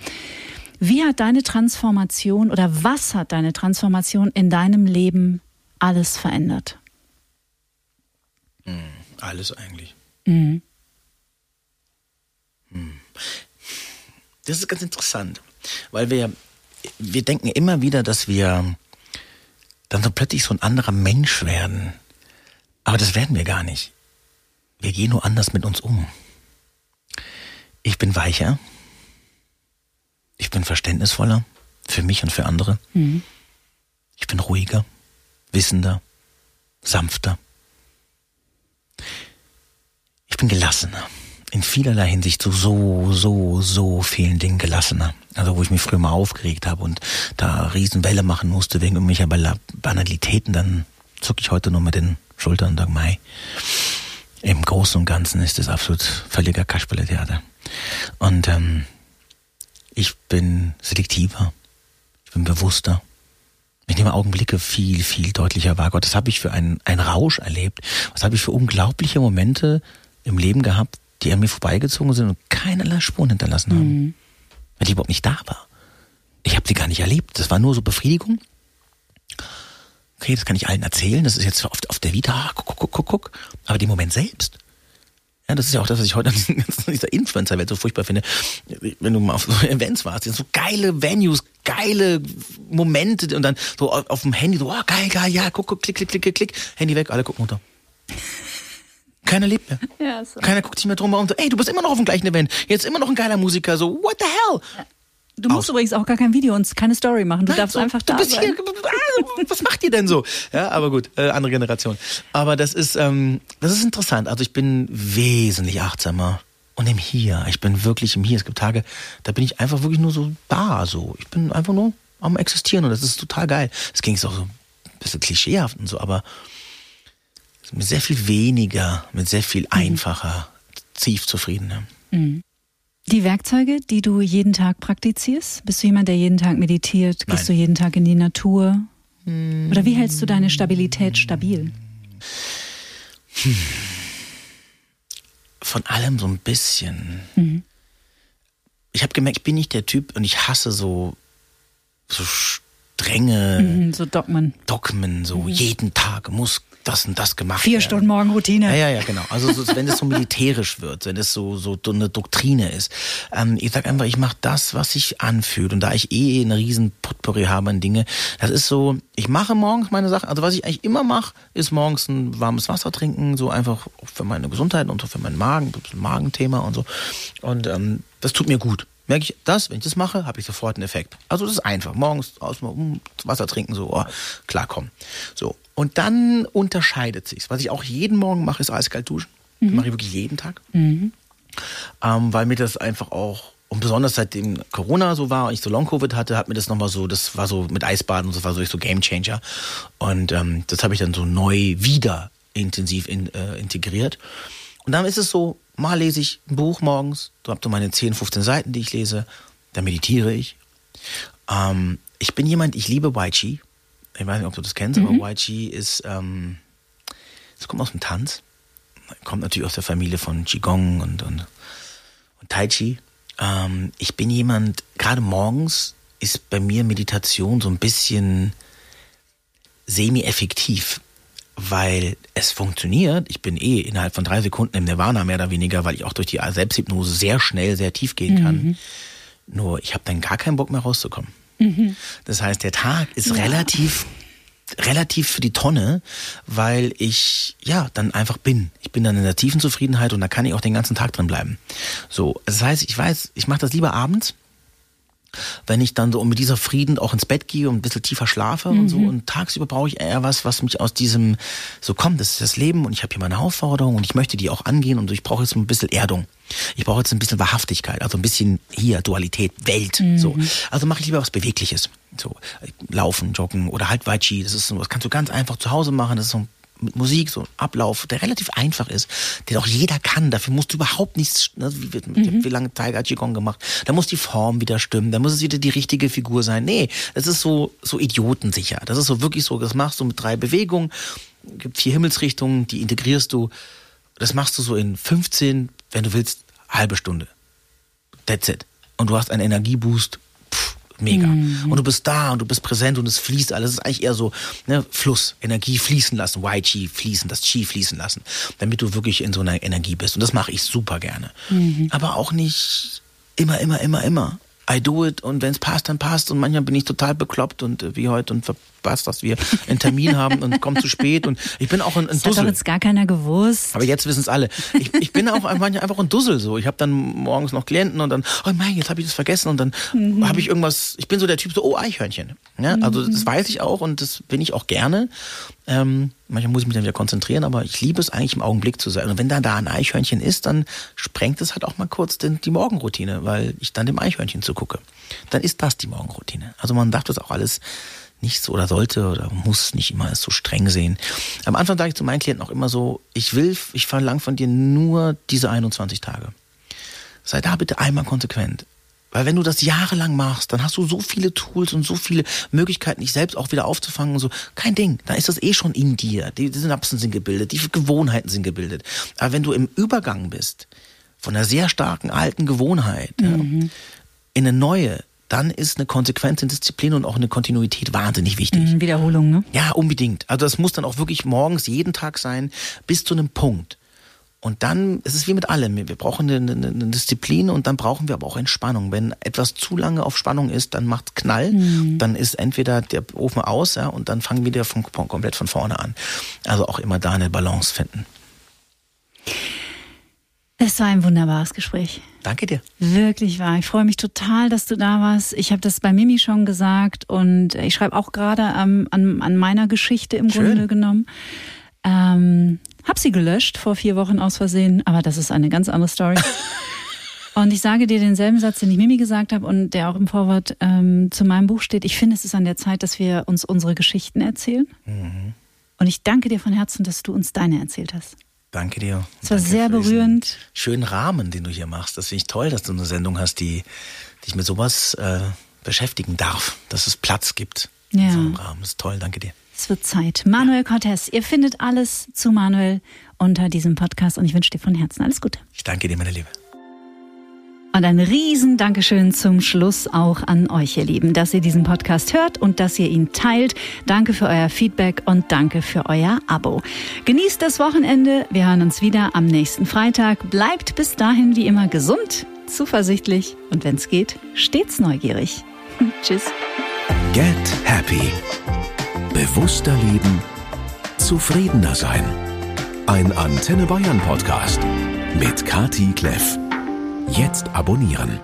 Wie hat deine Transformation oder was hat deine Transformation in deinem Leben alles verändert? Alles eigentlich. Mhm. Hm. Das ist ganz interessant, weil wir, wir denken immer wieder, dass wir dann so plötzlich so ein anderer Mensch werden. Aber das werden wir gar nicht. Wir gehen nur anders mit uns um. Ich bin weicher. Ich bin verständnisvoller für mich und für andere. Ich bin ruhiger, wissender, sanfter. Ich bin gelassener. In vielerlei Hinsicht so, so, so, so vielen Dingen gelassener. Also wo ich mich früher mal aufgeregt habe und da Riesenwelle machen musste wegen irgendwelcher Banalitäten, dann zucke ich heute nur mit den Schultern und sage, Mai, im Großen und Ganzen ist das absolut völliger Kasperle-Theater. Und ähm, ich bin selektiver, ich bin bewusster. Ich nehme Augenblicke viel, viel deutlicher wahr. Gott, das habe ich für einen, einen Rausch erlebt. Was habe ich für unglaubliche Momente im Leben gehabt, die an mir vorbeigezogen sind und keinerlei Spuren hinterlassen haben. Weil ich überhaupt nicht da war. Ich habe sie gar nicht erlebt. Das war nur so Befriedigung. Okay, das kann ich allen erzählen. Das ist jetzt auf, auf der Vita. Ah, Guck, guck, guck, guck, guck. Aber den Moment selbst. Ja, das ist ja auch das, was ich heute an (laughs) dieser Influencer-Welt so furchtbar finde. Wenn du mal auf so (laughs) Events warst, so geile Venues, geile Momente und dann so auf, auf dem Handy so, oh, geil, geil, ja, guck, guck, klick, klick, klick, klick, klick, Handy weg, alle gucken runter. Keiner lebt mehr. (laughs) Ja, so. Keiner guckt sich mehr drum und so, ey, du bist immer noch auf dem gleichen Event. Jetzt immer noch ein geiler Musiker, so, what the hell? Du musst Aus. übrigens auch gar kein Video und keine Story machen. Du Nein, darfst so, einfach du da bist sein. Hier, (laughs) ah, was macht ihr denn so? Ja, aber gut, äh, andere Generation. Aber das ist, ähm, das ist interessant. Also ich bin wesentlich achtsamer und im Hier. Ich bin wirklich im Hier. Es gibt Tage, da bin ich einfach wirklich nur so da, so. Ich bin einfach nur am Existieren und das ist total geil. Das klingt jetzt auch so ein bisschen klischeehaft und so, aber mit sehr viel weniger, mit sehr viel einfacher, tief zufrieden. Ne? Die Werkzeuge, die du jeden Tag praktizierst? Bist du jemand, der jeden Tag meditiert? Gehst Nein. du jeden Tag in die Natur? Oder wie hältst du deine Stabilität stabil? von allem so ein bisschen. Ich habe gemerkt, ich bin nicht der Typ und ich hasse so so strenge Mhm, so Dogmen. Dogmen, so jeden Tag muss das und das gemacht Vier werden. Stunden Morgenroutine. Ja, ja, ja, genau. Also so, wenn es so militärisch wird, wenn es so so eine Doktrine ist. Ähm, ich sag einfach, ich mache das, was sich anfühlt. Und da ich eh eine riesen Potpourri habe an Dinge, das ist so, ich mache morgens meine Sachen. Also was ich eigentlich immer mache, ist morgens ein warmes Wasser trinken, so einfach für meine Gesundheit und so für meinen Magen, das ist ein Magenthema und so. Und ähm, das tut mir gut. Merke ich das, wenn ich das mache, habe ich sofort einen Effekt. Also das ist einfach. Morgens aus Wasser trinken, so oh, klarkommen. So. Und dann unterscheidet sich's. Was ich auch jeden Morgen mache, ist eiskalt duschen. Das mache ich wirklich jeden Tag. Ähm, weil mir das einfach auch, und besonders seitdem Corona so war und ich so Long-Covid hatte, hat mir das nochmal so, das war so mit Eisbaden und so, war so, so Game Changer. Und ähm, das habe ich dann so neu wieder intensiv in, äh, integriert. Und dann ist es so, mal lese ich ein Buch morgens, so habe so meine 10, 15 Seiten, die ich lese, dann meditiere ich. Ähm, ich bin jemand, ich liebe Wai Chi. Ich weiß nicht, ob du das kennst, aber Wai Chi ist, ähm, das kommt aus dem Tanz. Kommt natürlich aus der Familie von Qigong und, und, und Tai Chi. Ähm, ich bin jemand, gerade morgens ist bei mir Meditation so ein bisschen semi-effektiv, weil es funktioniert. Ich bin eh innerhalb von drei Sekunden im Nirvana mehr oder weniger, weil ich auch durch die Selbsthypnose sehr schnell, sehr tief gehen kann. Mhm. Nur ich habe dann gar keinen Bock mehr rauszukommen. Mhm. Das heißt, der Tag ist ja. relativ relativ für die Tonne, weil ich ja dann einfach bin. Ich bin dann in der tiefen Zufriedenheit und da kann ich auch den ganzen Tag drin bleiben. So, das heißt, ich weiß, ich mache das lieber abends wenn ich dann so mit dieser Frieden auch ins Bett gehe und ein bisschen tiefer schlafe mhm. und so. Mhm. Und tagsüber brauche ich eher was, was mich aus diesem so kommt, das ist das Leben und ich habe hier meine Herausforderung und ich möchte die auch angehen und ich brauche jetzt ein bisschen Erdung. Ich brauche jetzt ein bisschen Wahrhaftigkeit, also ein bisschen hier Dualität, Welt. Mhm. So, also mache ich lieber was Bewegliches, so Laufen, Joggen oder halt Weichi. Das ist so, das kannst du ganz einfach zu Hause machen. Das ist so ein mit Musik, so ein Ablauf, der relativ einfach ist, den auch jeder kann. Dafür musst du überhaupt nichts, ne, wie, mhm. wie lange Tiger Qigong gemacht. Da muss die Form wieder stimmen, da muss es wieder die richtige Figur sein. Nee, das ist so, so idiotensicher. Das ist so wirklich so, das machst du mit drei Bewegungen, gibt vier Himmelsrichtungen, die integrierst du. Das machst du so in 15, wenn du willst, halbe Stunde. That's it. Und du hast einen Energieboost mega. Mhm. Und du bist da und du bist präsent und es fließt alles. Es ist eigentlich eher so ne, Fluss, Energie fließen lassen, Y-Chi fließen, das Chi fließen lassen, damit du wirklich in so einer Energie bist. Und das mache ich super gerne. Mhm. Aber auch nicht immer, immer, immer, immer. I do it und wenn es passt, dann passt. Und manchmal bin ich total bekloppt und äh, wie heute und verpasst, dass wir einen Termin haben und kommen zu spät. Und ich bin auch ein, ein das Dussel. hat doch jetzt gar keiner gewusst. Aber jetzt wissen es alle. Ich, ich bin auch manchmal einfach ein Dussel so. Ich habe dann morgens noch Klienten und dann, oh mein, jetzt habe ich das vergessen und dann mhm. habe ich irgendwas. Ich bin so der Typ so, oh Eichhörnchen. Ja, also das mhm. weiß ich auch und das bin ich auch gerne. Ähm, manchmal muss ich mich dann wieder konzentrieren, aber ich liebe es eigentlich im Augenblick zu sein. Und wenn dann da ein Eichhörnchen ist, dann sprengt es halt auch mal kurz den, die Morgenroutine, weil ich dann dem Eichhörnchen zugucke. Dann ist das die Morgenroutine. Also man darf das auch alles nicht so oder sollte oder muss nicht immer so streng sehen. Am Anfang sage ich zu meinen Klienten auch immer so, ich will, ich verlange von dir nur diese 21 Tage. Sei da bitte einmal konsequent. Weil wenn du das jahrelang machst, dann hast du so viele Tools und so viele Möglichkeiten, dich selbst auch wieder aufzufangen und so. Kein Ding. Dann ist das eh schon in dir. Die, die Synapsen sind gebildet, die Gewohnheiten sind gebildet. Aber wenn du im Übergang bist, von einer sehr starken alten Gewohnheit mhm. ja, in eine neue, dann ist eine Konsequenz in Disziplin und auch eine Kontinuität wahnsinnig wichtig. Mhm, Wiederholung, ne? Ja, unbedingt. Also das muss dann auch wirklich morgens jeden Tag sein, bis zu einem Punkt. Und dann ist es wie mit allem. Wir brauchen eine, eine, eine, Disziplin und dann brauchen wir aber auch Entspannung. Wenn etwas zu lange auf Spannung ist, dann macht Knall. Mhm. Dann ist entweder der Ofen aus, ja, und dann fangen wir wieder von, komplett von vorne an. Also auch immer da eine Balance finden. Es war ein wunderbares Gespräch. Danke dir. Wirklich wahr. Ich freue mich total, dass du da warst. Ich habe das bei Mimi schon gesagt und ich schreibe auch gerade ähm, an, an meiner Geschichte im Schön. Grunde genommen. Ähm, hab sie gelöscht vor vier Wochen aus Versehen, aber das ist eine ganz andere Story. (laughs) Und ich sage dir denselben Satz, den ich Mimi gesagt habe und der auch im Vorwort ähm, zu meinem Buch steht. Ich finde, es ist an der Zeit, dass wir uns unsere Geschichten erzählen. Mhm. Und ich danke dir von Herzen, dass du uns deine erzählt hast. Danke dir. Es war sehr berührend. Schönen Rahmen, den du hier machst. Das finde ich toll, dass du eine Sendung hast, die dich mit sowas äh, beschäftigen darf, dass es Platz gibt ja. in so einem Rahmen. Das ist toll, danke dir. Es wird Zeit. Manuel Cortez, ihr findet alles zu Manuel unter diesem Podcast und ich wünsche dir von Herzen alles Gute. Ich danke dir, meine Liebe. Und ein riesen Dankeschön zum Schluss auch an euch, ihr Lieben, dass ihr diesen Podcast hört und dass ihr ihn teilt. Danke für euer Feedback und danke für euer Abo. Genießt das Wochenende. Wir hören uns wieder am nächsten Freitag. Bleibt bis dahin wie immer gesund, zuversichtlich und wenn es geht, stets neugierig. (laughs) Tschüss. Get Happy Bewusster leben, zufriedener sein. Ein Antenne Bayern Podcast mit Kati Kleff. Jetzt abonnieren.